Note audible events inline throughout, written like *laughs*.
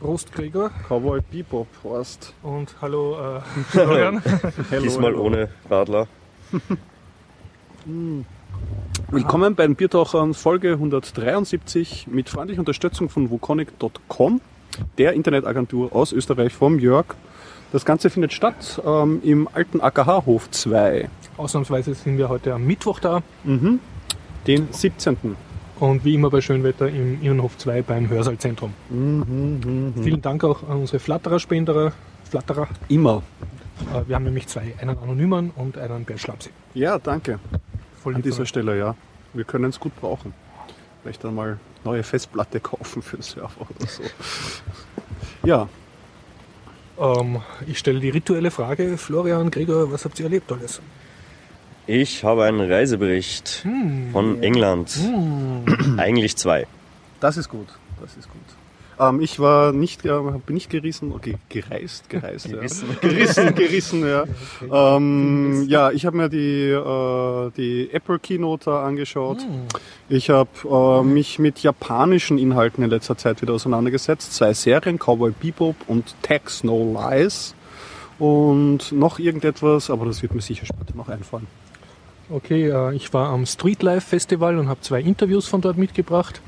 Prost Gregor Cowboy Bebop Horst. und hallo äh, *laughs* Florian. Hello, Diesmal hello. ohne Radler. *laughs* Willkommen bei den Biertauchern Folge 173 mit freundlicher Unterstützung von wukonic.com, der Internetagentur aus Österreich vom Jörg. Das Ganze findet statt ähm, im alten AKH-Hof 2, Ausnahmsweise sind wir heute am Mittwoch da den 17. und wie immer bei Schönwetter im Innenhof 2 beim Hörsaalzentrum. Vielen Dank auch an unsere Flatterer-Spenderer. Flatterer. Immer. Äh, wir haben nämlich zwei, einen Anonymen und einen Bergschlamsi. Ja, danke. Voll An dieser. Stelle, ja. Wir können es gut brauchen. Vielleicht dann mal neue Festplatte *laughs* kaufen für den Server oder so. Ja, ähm, ich stelle die rituelle Frage, Florian, Gregor, was habt ihr erlebt alles? Ich habe einen Reisebericht von England. *clears throat* Eigentlich zwei. Das ist gut, das ist gut. Ähm, ich war nicht, äh, bin nicht gerissen, okay, gereist, gereist, Gerissen. ja. *laughs* gerissen, gerissen, ja. *laughs* Ähm, ja, ich habe mir die, äh, die Apple Keynote angeschaut. Ich habe äh, mich mit japanischen Inhalten in letzter Zeit wieder auseinandergesetzt. Zwei Serien, Cowboy Bebop und Tax No Lies. Und noch irgendetwas, aber das wird mir sicher später noch einfallen. Okay, äh, ich war am Streetlife Festival und habe zwei Interviews von dort mitgebracht.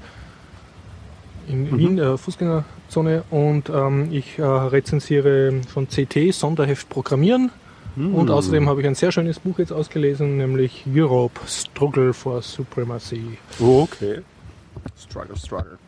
In Wien, äh, Fußgängerzone. Und ähm, ich äh, rezensiere von CT Sonderheft Programmieren. Und außerdem habe ich ein sehr schönes Buch jetzt ausgelesen, nämlich Europe Struggle for Supremacy. Okay. Struggle, struggle.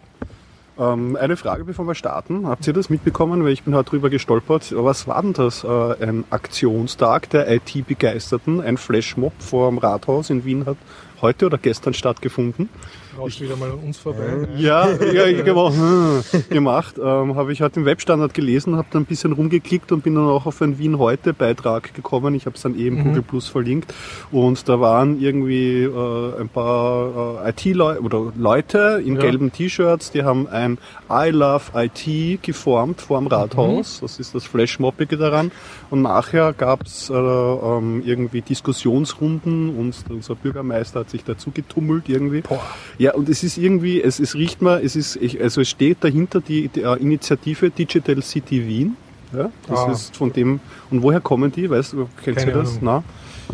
Ähm, eine Frage, bevor wir starten. Habt ihr das mitbekommen? Weil ich bin heute drüber gestolpert. Was war denn das? Äh, ein Aktionstag der IT-Begeisterten, ein Flashmob vor dem Rathaus in Wien hat heute oder gestern stattgefunden. Rauscht wieder mal an uns vorbei. Ja, ja ich genau, hm, gemacht. Ähm, habe ich heute im Webstandard gelesen, habe dann ein bisschen rumgeklickt und bin dann auch auf einen Wien heute Beitrag gekommen. Ich habe es dann eben Google Plus verlinkt und da waren irgendwie äh, ein paar äh, IT-Leute oder Leute in Ja. gelben T-Shirts, die haben ein I Love IT geformt vor dem Rathaus. Das ist das Flashmobbige daran. Und nachher gab es äh, ähm, irgendwie Diskussionsrunden und unser Bürgermeister hat sich dazu getummelt irgendwie. Boah. Ja, und es ist irgendwie, es, es riecht mal, es ist, ich, also es steht dahinter die, die äh, Initiative Digital City Wien. Ja, das Ah. ist von dem, und woher kommen die? Weißt du, kennst Keine du das? Ahnung. Na?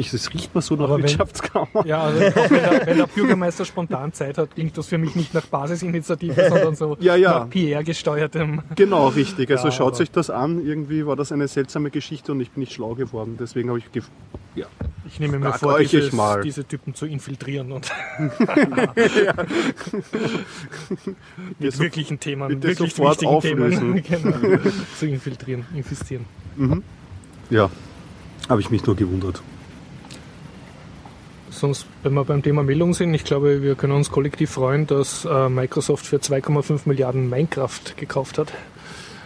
Ich, es riecht mal so nach wenn- Wirtschaftskammer. Ja, also wenn, der, wenn der Bürgermeister spontan Zeit hat, klingt das für mich nicht nach Basisinitiative, sondern so Ja, ja. nach PR-gesteuertem. Genau, richtig. Also Ja, schaut sich das an. Irgendwie war das eine seltsame Geschichte und ich bin nicht schlau geworden. Deswegen habe ich ja. Ich nehme mir Frag vor, euch dieses, diese Typen zu infiltrieren und *laughs* mit so- wirklichen Themen, bitte wirklich sofort auflösen. Themen *laughs* genau, zu infiltrieren, infizieren. ja, habe ich mich nur gewundert. Sonst, wenn wir beim Thema Meldung sind, ich glaube, wir können uns kollektiv freuen, dass äh, Microsoft für 2,5 Milliarden Minecraft gekauft hat.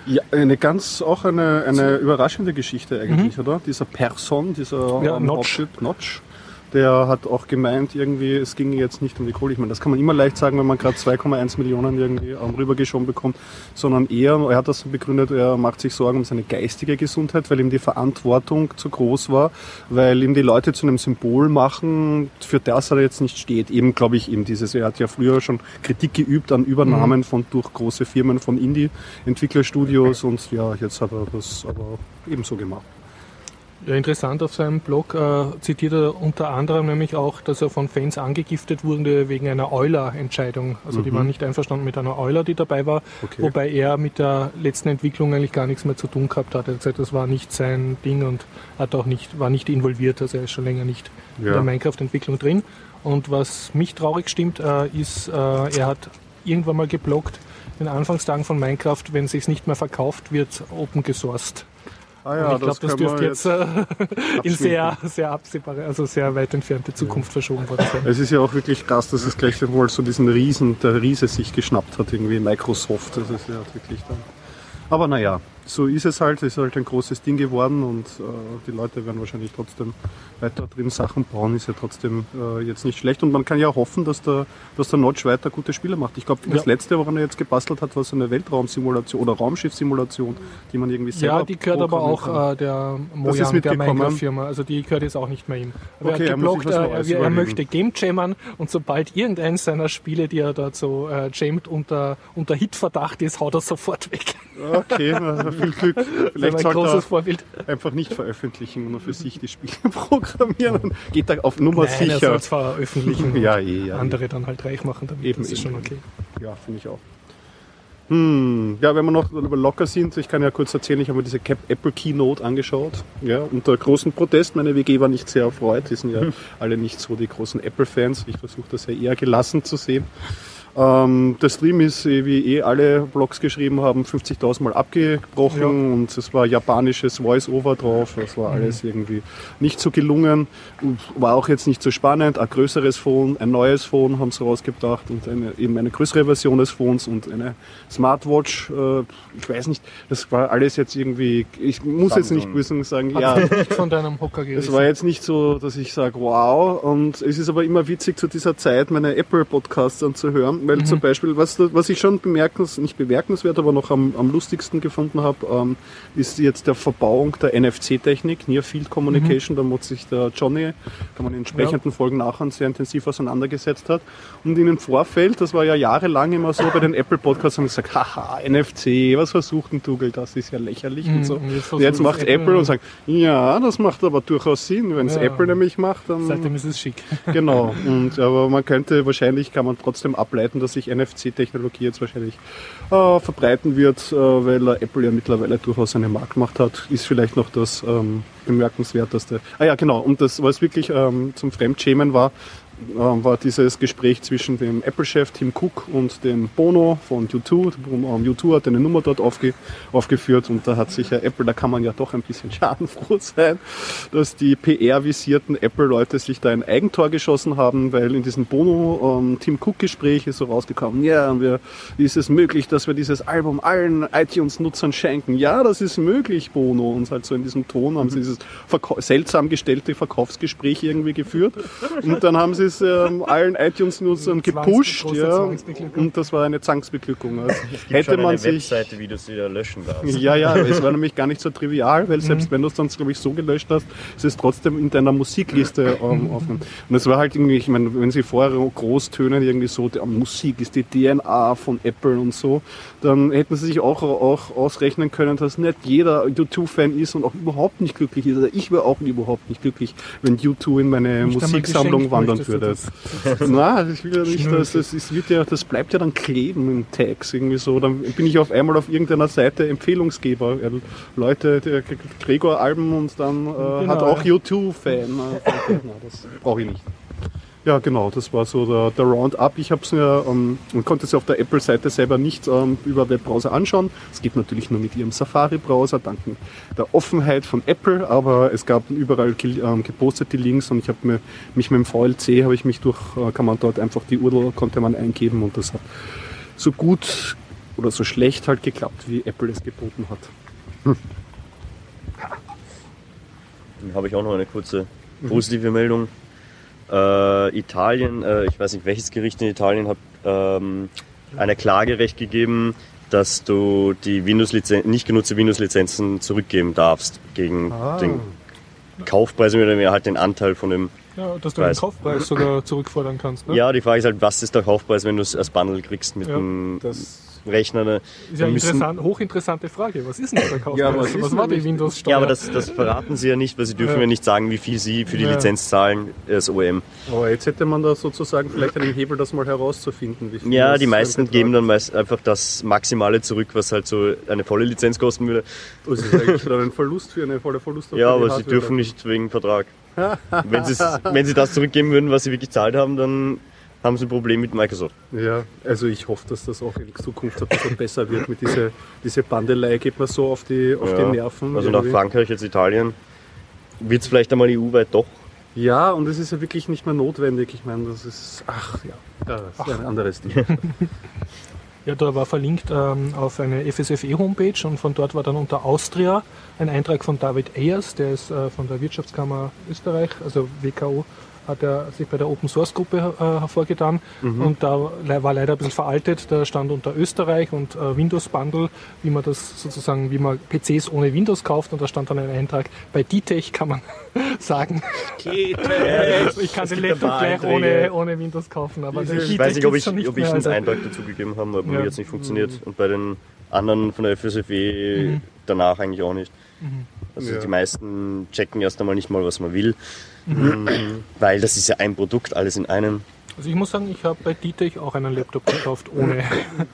Ja, eine ganz, auch eine, eine überraschende Geschichte eigentlich, oder? Dieser Person, dieser Ja, ähm, Notch. Notch, der hat auch gemeint, irgendwie, es ging jetzt nicht um die Kohle. Ich meine, das kann man immer leicht sagen, wenn man gerade 2,1 Millionen irgendwie rübergeschoben bekommt, sondern eher, er hat das begründet, er macht sich Sorgen um seine geistige Gesundheit, weil ihm die Verantwortung zu groß war, weil ihm die Leute zu einem Symbol machen, für das er jetzt nicht steht. Eben, glaube ich, eben dieses, er hat ja früher schon Kritik geübt an Übernahmen von durch große Firmen von Indie-Entwicklerstudios und ja, jetzt hat er das aber ebenso gemacht. Ja, interessant, auf seinem Blog äh, zitiert er unter anderem nämlich auch, dass er von Fans angegiftet wurde wegen einer Euler-Entscheidung. Also die waren nicht einverstanden mit einer Euler, die dabei war, Mhm. Okay. wobei er mit der letzten Entwicklung eigentlich gar nichts mehr zu tun gehabt hat. Er hat gesagt, das war nicht sein Ding und hat auch nicht, war nicht involviert, also er ist schon länger nicht in Ja. der Minecraft-Entwicklung drin. Und was mich traurig stimmt, äh, ist, äh, er hat irgendwann mal geblockt, in den Anfangstagen von Minecraft, wenn es sich nicht mehr verkauft, wird open gesourced. Ah Und ich glaube, das können dürfte jetzt äh, in sehr, sehr absehbare, also sehr weit entfernte Zukunft verschoben worden sein. Es ist ja auch wirklich krass, dass es gleich wohl so diesen Riesen, der Riese sich geschnappt hat, irgendwie Microsoft. Das ist ja wirklich dann. Aber naja, so ist es halt, es ist halt ein großes Ding geworden und äh, die Leute werden wahrscheinlich trotzdem weiter drin Sachen bauen, ist ja trotzdem äh, jetzt nicht schlecht und man kann ja hoffen, dass der, dass der Notch weiter gute Spiele macht. Ich glaube, das Ja. letzte, woran er jetzt gebastelt hat, war so eine Weltraumsimulation oder Raumschiffsimulation, die man irgendwie selber Ja, die gehört aber auch äh, der Mojang, der. Minecraft-Firma. Also die gehört jetzt auch nicht mehr ihm. Aber Okay, er er geblockt, äh, er, er überlegen. möchte Game Jammern und sobald irgendeins seiner Spiele, die er dort so äh, jammt, unter, unter Hitverdacht ist, haut er sofort weg. Okay, *laughs* *laughs* viel Glück. Vielleicht ein sollte großes er Vorbild. einfach nicht veröffentlichen und nur für sich die Spiele *laughs* programmieren. Geht da auf Nummer Nein, er sicher. es veröffentlichen *laughs* Ja, und eh, ja. andere dann halt reich machen damit. Eben, das ist eben, schon okay. Ja, finde ich auch. Hm, ja, wenn wir noch locker sind, ich kann ja kurz erzählen, ich habe mir diese Cap Apple Keynote angeschaut. Ja, unter großen Protest. Meine WG war nicht sehr erfreut. Die sind ja *laughs* alle nicht so die großen Apple-Fans. Ich versuche das ja eher gelassen zu sehen. Ähm, der Stream ist, äh, wie eh alle Blogs geschrieben haben, 50.000 Mal abgebrochen Ja. und es war japanisches Voice-Over drauf. Das war alles irgendwie nicht so gelungen. War auch jetzt nicht so spannend. Ein größeres Phone, ein neues Phone haben sie rausgebracht und eine, eben eine größere Version des Phones und eine Smartwatch. Äh, ich weiß nicht, das war alles jetzt irgendwie, ich muss jetzt nicht Samsung. müssen sagen, Hat ja. von deinem Hocker *laughs* Es gerissen. war jetzt nicht so, dass ich sage, wow. Und es ist aber immer witzig zu dieser Zeit, meine Apple-Podcasts anzuhören, weil zum Beispiel, was, was ich schon bemerkens, nicht bemerkenswert, aber noch am, am lustigsten gefunden habe, ähm, ist jetzt der Verbauung der NFC-Technik, Near Field Communication. Da muss sich der Johnny, kann man in entsprechenden Folgen nachher sehr intensiv auseinandergesetzt hat. Und in dem Vorfeld, das war ja jahrelang immer so bei den Apple-Podcasts, haben sie gesagt, haha, NFC, was versucht denn Google, das ist ja lächerlich und Mhm, so. und jetzt Und jetzt macht Apple- Apple und sagt, ja, das macht aber durchaus Sinn. Wenn es Ja. Apple nämlich macht, dann Seitdem ist es schick. genau. *laughs* Und aber man könnte wahrscheinlich kann man trotzdem ableiten, dass sich NFC-Technologie jetzt wahrscheinlich äh, verbreiten wird, äh, weil äh, Apple ja mittlerweile durchaus eine Marktmacht hat. Ist vielleicht noch das ähm, bemerkenswerteste. Ah ja, genau. Und das, was wirklich ähm, zum Fremdschämen war, war dieses Gespräch zwischen dem Apple-Chef Tim Cook und dem Bono von U2. Ähm, U2 hat eine Nummer dort aufge aufgeführt und da hat sich ja Apple, da kann man ja doch ein bisschen *laughs* schadenfroh sein, dass die PR-visierten Apple-Leute sich da ein Eigentor geschossen haben, weil in diesem Bono-Tim Cook-Gespräch ist so rausgekommen, ja, wir, ist es möglich, dass wir dieses Album allen iTunes-Nutzern schenken? Ja, das ist möglich, Bono. Und halt so in diesem Ton haben sie dieses Verkau seltsam gestellte Verkaufsgespräch irgendwie geführt. Und dann haben sie es ähm, allen iTunes-Nutzern gepusht. Ja, und das war eine Zwangsbeglückung. Also *laughs* Gibt hätte schon man sich Webseite, wie du sie wieder löschen darfst. ja, ja, es war *laughs* nämlich gar nicht so trivial, weil Mhm. selbst wenn du es dann, glaube ich, so gelöscht hast, ist es trotzdem in deiner Musikliste ähm, aufgenommen. Und es war halt irgendwie, ich meine, wenn sie vorher groß tönen, irgendwie so, die Musik ist die DNA von Apple und so, dann hätten sie sich auch, auch ausrechnen können, dass nicht jeder U2-Fan ist und auch überhaupt nicht glücklich ist. Also ich wäre auch überhaupt nicht glücklich, wenn U2 in meine Musiksammlung wandern du würde. das. *laughs* Na, ich will ja nicht, dass das, ist, wird ja, das bleibt ja dann kleben in Tags irgendwie so. Dann bin ich auf einmal auf irgendeiner Seite Empfehlungsgeber. Leute, der Gregor Alben und dann äh, hat Genau, auch ja. U2-Fan. Äh, das brauche ich nicht. Ja, genau, das war so der, der Roundup. Ich habe es mir, ähm, man konnte es auf der Apple-Seite selber nicht ähm, über Webbrowser anschauen. Es geht natürlich nur mit ihrem Safari-Browser, dank der Offenheit von Apple, aber es gab überall ähm, gepostete Links und ich habe mir, mich mit dem VLC, habe ich mich durch, äh, kann man dort einfach die URL, konnte man eingeben und das hat so gut oder so schlecht halt geklappt, wie Apple es geboten hat. Dann habe ich auch noch eine kurze positive Meldung. Äh, Italien, äh, ich weiß nicht welches Gericht in Italien hat ähm, eine Klagerecht gegeben, dass du die Windows nicht genutzte Windows-Lizenzen zurückgeben darfst gegen Ah. den Kaufpreis oder mehr halt den Anteil von dem. Ja, dass du den Weiß. Kaufpreis sogar zurückfordern kannst. Ne? Ja, die Frage ist halt, was ist der Kaufpreis, wenn du es als Bundle kriegst mit Ja, dem Rechner? Ne? Ist ja eine müssen- interessant, hochinteressante Frage. Was ist denn der Kaufpreis? Ja, was ist war die Windows-Steuer? Ja, aber das, das verraten sie ja nicht, weil sie dürfen Ja. ja, nicht sagen, wie viel sie für die Ja. Lizenz zahlen als OEM. Aber jetzt hätte man da sozusagen vielleicht einen Hebel, das mal herauszufinden. Wie viel Ja, das die meisten geben dann meist einfach das Maximale zurück, was halt so eine volle Lizenz kosten würde. Das ist eigentlich dann ein Verlust für eine volle Verlust. Ja, aber sie dürfen nicht wegen Vertrag. Wenn, *laughs* wenn sie das zurückgeben würden, was sie wirklich gezahlt haben, dann haben sie ein Problem mit Microsoft. Ja, also ich hoffe, dass das auch in Zukunft ein bisschen besser wird mit dieser diese Bandelei geht mir so auf die auf Ja. die Nerven. Also nach irgendwie. Frankreich, jetzt Italien, wird es vielleicht einmal EU-weit doch. Ja, und es ist ja wirklich nicht mehr notwendig. Ich meine, das ist ach ja, das ist ein anderes Ding. *laughs* Ja, da war verlinkt ähm, auf eine FSFE-Homepage und von dort war dann unter Austria ein Eintrag von David Ayers, der ist äh, von der Wirtschaftskammer Österreich, also WKO, hat er sich bei der Open Source Gruppe äh, hervorgetan und da le- war leider ein bisschen veraltet. Da stand unter Österreich und äh, Windows Bundle, wie man das sozusagen, wie man PCs ohne Windows kauft und da stand dann ein Eintrag. Bei DTech kann man *laughs* sagen, ich kann den Laptop gleich ohne, ohne Windows kaufen. Aber Ich DTech weiß nicht, ob ich, nicht ob ich einen also- Eintrag dazu gegeben habe, aber bei Ja. mir jetzt nicht funktioniert. Und bei den anderen von der FSFE Mhm. danach eigentlich auch nicht. Also Ja. die meisten checken erst einmal nicht mal, was man will. Mhm. *clears throat* Weil das ist ja ein Produkt, alles in einem. Also ich muss sagen, ich habe bei DTech auch einen Laptop gekauft ohne,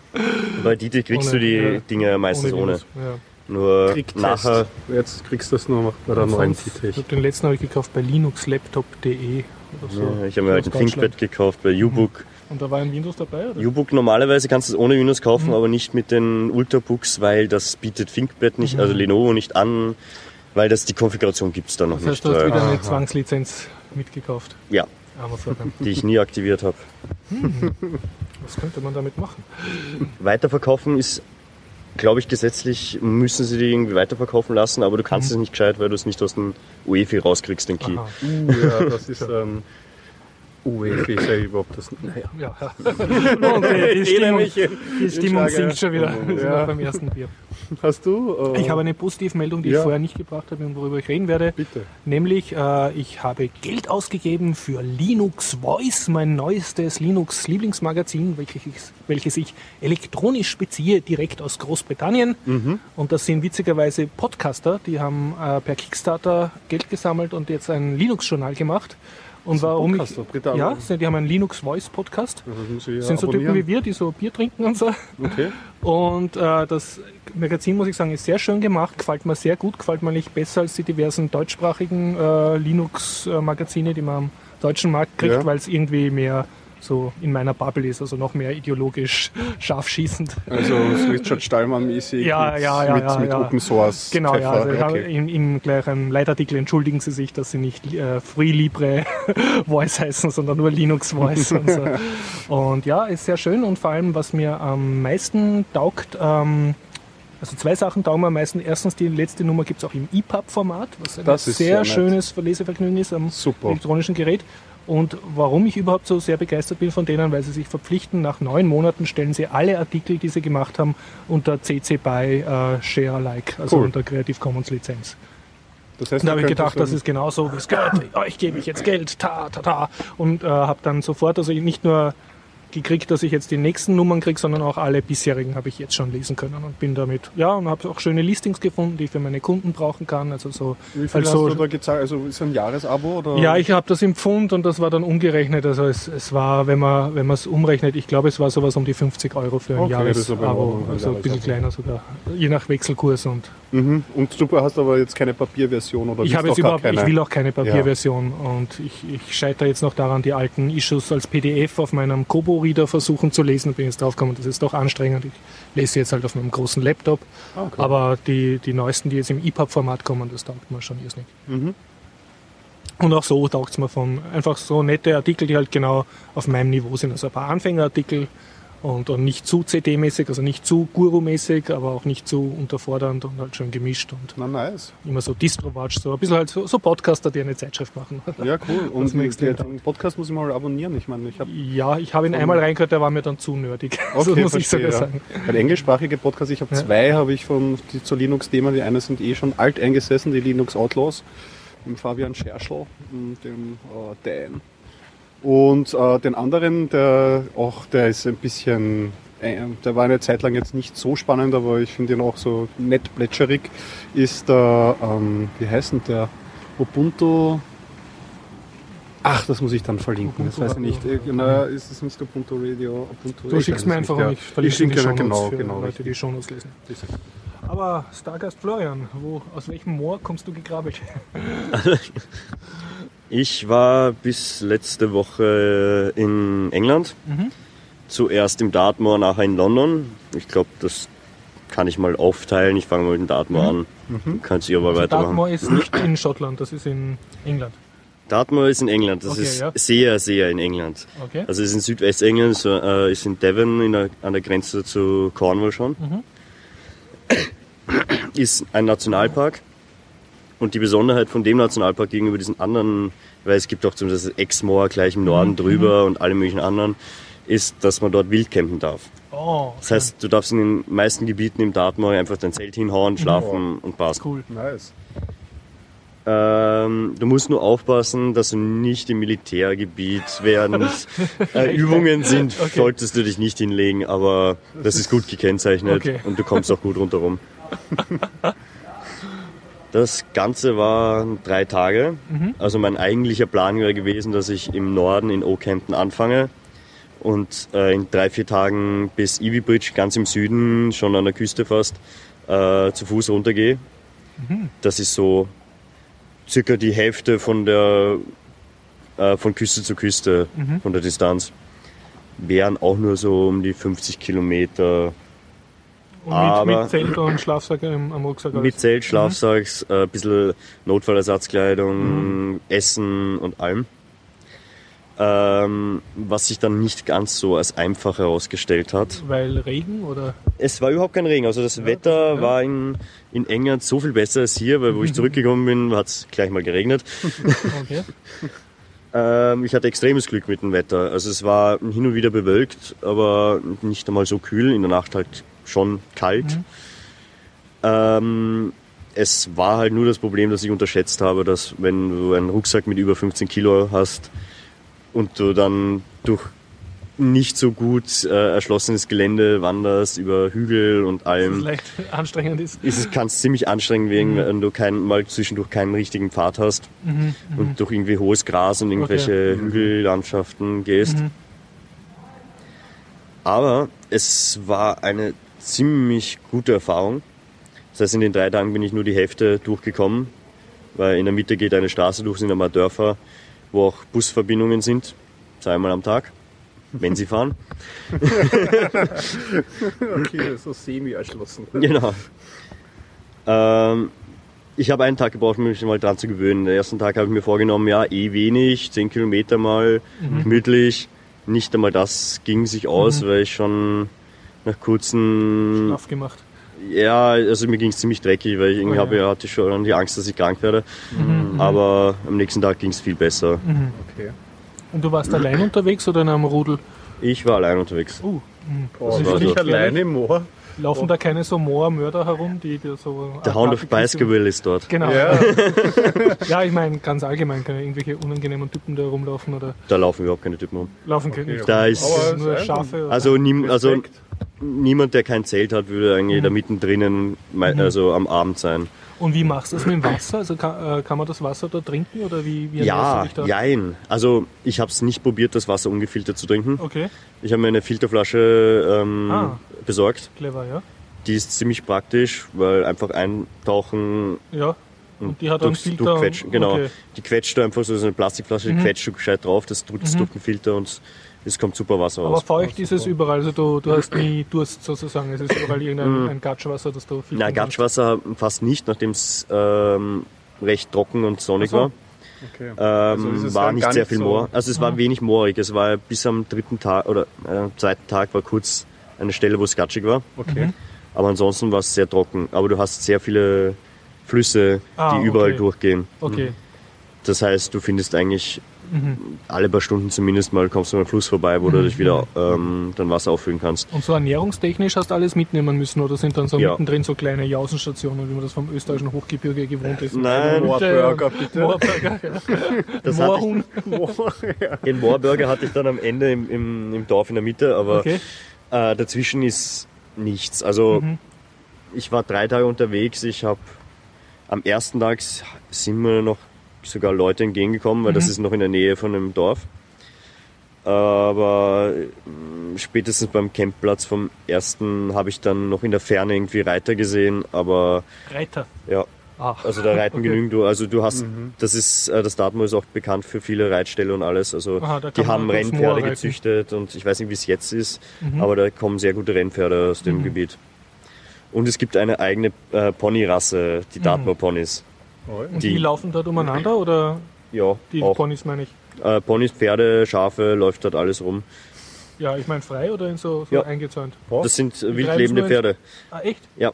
*laughs* Bei Dieter kriegst Ohne, du die ja. Dinge meistens ohne. Ja. Nur Krigtest. nachher, Jetzt kriegst du das nur noch bei der neuen Ich Titech. hab den letzten habe ich gekauft bei linuxlaptop.de oder so. ja, ich habe mir halt ein ThinkPad gekauft bei U-Book. Und da war ein Windows dabei, oder? U-Book normalerweise kannst du es ohne Windows kaufen, Mhm. aber nicht mit den Ultrabooks, weil das bietet ThinkPad nicht, Mhm. also Lenovo nicht an, weil das die Konfiguration gibt es da noch Das heißt, nicht. du hast wieder eine Aha. Zwangslizenz mitgekauft. ja, *laughs* die ich nie aktiviert habe. Was könnte man damit machen? Weiterverkaufen ist, glaube ich, gesetzlich müssen sie die irgendwie weiterverkaufen lassen, aber du kannst es nicht gescheit, weil du es nicht aus dem UEFI rauskriegst, den Key. Mhm. Aha. Uh, ja, das ist *laughs* ähm, UEFI, ist ja überhaupt das. Naja. Ja, ja. *laughs* Und die, Stimmung, die Stimmung sinkt schon wieder. Ja. beim ersten Bier. Hast du? äh, Ich habe eine Positivmeldung, die Ja. ich vorher nicht gebracht habe und worüber ich reden werde. Bitte. Nämlich, äh, ich habe Geld ausgegeben für Linux Voice, mein neuestes Linux-Lieblingsmagazin, welches ich, welches ich elektronisch beziehe, direkt aus Großbritannien. Mhm. Und das sind witzigerweise Podcaster, die haben äh, per Kickstarter Geld gesammelt und jetzt ein Linux-Journal gemacht. Und warum ich, ja, sie- die haben einen Linux Voice Podcast. Das ja sind so Typen abonnieren. wie wir, die so Bier trinken und so. Okay. Und äh, das Magazin, muss ich sagen, ist sehr schön gemacht, gefällt mir sehr gut, gefällt mir nicht besser als die diversen deutschsprachigen äh, Linux-Magazine, die man am deutschen Markt kriegt, Ja. weil es irgendwie mehr so in meiner Bubble ist, also noch mehr ideologisch *laughs* scharfschießend. Also so Richard *laughs* Stallman-mäßig Ja, mit, ja, ja, mit, ja, mit ja. Open Source. Genau, ja, also okay. im, im gleichen Leitartikel entschuldigen sie sich, dass sie nicht äh, Free Libre *laughs* Voice heißen, sondern nur Linux Voice und so. Und ja, ist sehr schön und vor allem, was mir am meisten taugt, ähm, also zwei Sachen taugen mir am meisten. Erstens, die letzte Nummer gibt es auch im EPUB-Format, was ein sehr, sehr schönes Lesevergnügen ist am Super. elektronischen Gerät. Und warum ich überhaupt so sehr begeistert bin von denen, weil sie sich verpflichten, nach neun Monaten stellen sie alle Artikel, die sie gemacht haben, unter CC BY äh, Share Alike, also Cool. unter Creative Commons Lizenz. Das heißt, Und da habe ich gedacht, das ist genauso, wie es gehört. *laughs* Euch gebe ich jetzt Geld, ta, ta, ta. Und äh, habe dann sofort, also nicht nur gekriegt, dass ich jetzt die nächsten Nummern kriege, sondern auch alle bisherigen habe ich jetzt schon lesen können und bin damit, ja, und habe auch schöne Listings gefunden, die ich für meine Kunden brauchen kann. Also so, Wie viel also, hast du da gezahlt? Also ist ein Jahresabo? Oder? ja, ich habe das im Pfund und das war dann umgerechnet. Also es, es war, wenn man wenn man es umrechnet, ich glaube, es war sowas um die 50 Euro für ein Okay, Jahresabo. Also ein bisschen kleiner sogar, je nach Wechselkurs und Mhm. Und du hast aber jetzt keine Papierversion oder ich habe jetzt überhaupt, ich keine? will auch keine Papierversion und ich, ich scheitere jetzt noch daran, die alten Issues als PDF auf meinem Kobo-Reader versuchen zu lesen. Bin ich jetzt draufgekommen, das ist doch anstrengend. Ich lese jetzt halt auf meinem großen Laptop. Ah, okay. Aber die, die neuesten, die jetzt im EPUB-Format kommen, das taugt mir schon irrsinnig. Mhm. Und auch so taugt es mir von einfach so nette Artikel, die halt genau auf meinem Niveau sind. Also ein paar Anfängerartikel und, und nicht zu CD-mäßig, also nicht zu Guru-mäßig, aber auch nicht zu unterfordernd und halt schön gemischt und Na, nice. immer so Distro-Watch, so ein bisschen halt so, so Podcaster, die eine Zeitschrift machen. *laughs* Ja, cool. Und den, Podcast muss ich mal abonnieren. Ich meine, ich habe Ja, ich habe ihn einmal reingehört, der war mir dann zu nerdig. *laughs* so Okay, muss ich sogar verstehe, sagen. Weil englischsprachige Podcasts, ich habe Ja. zwei, habe ich von die zu Linux-Themen. Die eine sind eh schon alt eingesessen, die Linux Outlaws, dem Fabian Scherschel und dem äh, Dan. Und äh, den anderen, der auch, der ist ein bisschen, äh, der war eine Zeit lang jetzt nicht so spannend, aber ich finde ihn auch so nett plätscherig, ist der, ähm, wie heißt denn der, Ubuntu, Ach, das muss ich dann verlinken. Ubuntu das weiß ich nicht. Äh, Genau, ist es Mr. Ubuntu Radio? Ubuntu, Du ich schickst mir es einfach nicht, und ja. ich verlinke schicke die Shownotes genau, für genau. Leute, richtig. die Shownotes lesen. Aber Stargast Florian, wo, aus welchem Moor kommst du gekrabbelt? *laughs* Ich war bis letzte Woche in England. Mhm. Zuerst im Dartmoor, nachher in London. Ich glaube, das kann ich mal aufteilen. Ich fange mal mit dem Dartmoor an. Kannst du aber weitermachen. Dartmoor ist nicht in Schottland, das ist in England. Dartmoor ist in England. Das Okay, ist ja. sehr, sehr in England. Okay. Also es ist in Südwestengland, so, äh, ist in Devon in der, an der Grenze zu Cornwall schon. Ist ein Nationalpark. Und die Besonderheit von dem Nationalpark gegenüber diesen anderen, weil es gibt auch zum Beispiel das Exmoor gleich im Norden drüber und alle möglichen anderen, ist, dass man dort wild campen darf. Oh, Das heißt, du darfst in den meisten Gebieten im Dartmoor einfach dein Zelt hinhauen, schlafen und passt. cool. Nice. Ähm, du musst nur aufpassen, dass du nicht im Militärgebiet während *laughs* äh, Übungen sind, Okay. solltest du dich nicht hinlegen, aber das ist gut gekennzeichnet Okay. und du kommst auch gut rundherum. *laughs* Das Ganze war drei Tage. Also mein eigentlicher Plan wäre gewesen, dass ich im Norden in Oakhampton anfange und äh, in drei, vier Tagen bis Ivy Bridge, ganz im Süden, schon an der Küste fast, äh, zu Fuß runtergehe. Das ist so circa die Hälfte von der äh, von Küste zu Küste von der Distanz. Wären auch nur so um die 50 Kilometer Und Aber- mit, Zelt und Schlafsack im, am Rucksack. alles. mit Zelt, Schlafsacks, äh, ein bisschen Notfallersatzkleidung, Essen und allem. Ähm, was sich dann nicht ganz so als einfach herausgestellt hat. Weil Regen oder? Es war überhaupt kein Regen. Also das Wetter war in, in England so viel besser als hier, weil wo ich *laughs* zurückgekommen bin, hat es gleich mal geregnet. *laughs* Okay. *laughs* Ähm, ich hatte extremes Glück mit dem Wetter. Also es war hin und wieder bewölkt, aber nicht einmal so kühl. In der Nacht halt schon kalt. Ähm, es war halt nur das Problem, dass ich unterschätzt habe, dass wenn du einen Rucksack mit über 15 Kilo hast und du dann durch nicht so gut äh, erschlossenes Gelände wanderst, über Hügel und Das allem, leicht *laughs* anstrengend ist. ist es kann es ziemlich anstrengend werden, wenn du kein, mal zwischendurch keinen richtigen Pfad hast und durch irgendwie hohes Gras und irgendwelche Hügellandschaften gehst. Aber es war eine ziemlich gute Erfahrung. Das heißt, in den drei Tagen bin ich nur die Hälfte durchgekommen, weil in der Mitte geht eine Straße durch, sind einmal Dörfer, wo auch Busverbindungen sind, zweimal am Tag, wenn sie fahren. *laughs* Okay, so semi-erschlossen. Genau. Ähm, ich habe einen Tag gebraucht, um mich mal dran zu gewöhnen. Den ersten Tag habe ich mir vorgenommen, ja, eh wenig, 10 Kilometer mal, gemütlich. Nicht einmal das ging sich aus, weil ich schon nach kurzen, Schlaf gemacht. ja, also mir ging es ziemlich dreckig, weil ich irgendwie Oh ja. hatte schon die Angst, dass ich krank werde. Aber am nächsten Tag ging es viel besser. Okay. Und du warst allein unterwegs oder in einem Rudel? Ich war allein unterwegs. Uh, Oh, Das ist war nicht ich alleine im Moor? laufen da keine so Moormörder herum, die dir so. Der Hound of Baskerville ist dort. Genau. Ja, *laughs* Ja, ich meine ganz allgemein keine irgendwelche unangenehmen Typen da rumlaufen oder Da laufen überhaupt keine Typen rum. laufen können. nicht. Da ist- nur Schafe. Oder? Also, niem, also. Niemand, der kein Zelt hat, würde eigentlich da mittendrin, mei- also am Abend sein. Und wie machst du das mit dem Wasser? Also kann, äh, kann man das Wasser da trinken oder wie, wie Ja, du da? jein. Also ich habe es nicht probiert, das Wasser ungefiltert zu trinken. Okay, Ich habe mir eine Filterflasche ähm, Ah. besorgt. clever, ja. Die ist ziemlich praktisch, weil einfach eintauchen Ja. Und die hat einen Filter. durchquetschen. und- Genau. Okay. Die quetscht du einfach so so eine Plastikflasche, die quetscht du gescheit drauf, das drückt es durch den Filter und es kommt super Wasser Aber raus. feucht ist es überall, also du, du hast nie Durst sozusagen. Es ist überall irgendein ein Gatschwasser, das du Na, kannst. Gatschwasser fast nicht, nachdem es ähm, recht trocken und sonnig so. war. Okay. Ähm, Also war nicht sehr viel so- Moor. Also es war wenig moorig. Es war bis am dritten Tag oder äh, am zweiten Tag war kurz eine Stelle, wo es gatschig war. Okay. Aber ansonsten war es sehr trocken. Aber du hast sehr viele Flüsse, Ah, die überall okay. durchgehen. Okay. Das heißt, du findest eigentlich Mhm. alle paar Stunden zumindest mal kommst du an einen Fluss vorbei, wo du dich wieder ähm, dann Wasser auffüllen kannst. Und so ernährungstechnisch hast du alles mitnehmen müssen oder sind dann so Ja. mittendrin so kleine Jausenstationen, wie man das vom österreichischen Hochgebirge gewohnt ist? Nein, Moorburger, bitte. Moorburger, ja. Moorhuhn. *laughs* den Moorburger hatte ich dann am Ende im, im, im Dorf in der Mitte, aber Okay. Äh, dazwischen ist nichts. Also Mhm. ich war drei Tage unterwegs. Ich habe am ersten Tag sind mir noch sogar Leute entgegengekommen, weil das Mhm. ist noch in der Nähe von einem Dorf. Aber äh, spätestens beim Campplatz vom ersten habe ich dann noch in der Ferne irgendwie Reiter gesehen. Aber Reiter. ja, Ach. also da reiten *laughs* Okay. genügend. Also du hast, das ist, äh, das Dartmoor ist auch bekannt für viele Reitställe und alles. Also Aha, die haben Rennpferde. Mhm. gezüchtet und ich weiß nicht, wie es jetzt ist, aber da kommen sehr gute Rennpferde aus dem Gebiet. Und es gibt eine eigene äh, Ponyrasse, die Dartmoor Ponys. Und die, die- laufen dort umeinander oder Ja, Die auch. Ponys meine ich. Äh, Ponys, Pferde, Schafe, läuft dort alles rum. Ja, ich meine frei oder in so, so Ja. eingezäunt? Das sind äh, wildlebende nur in- Pferde. Ah, echt? Ja.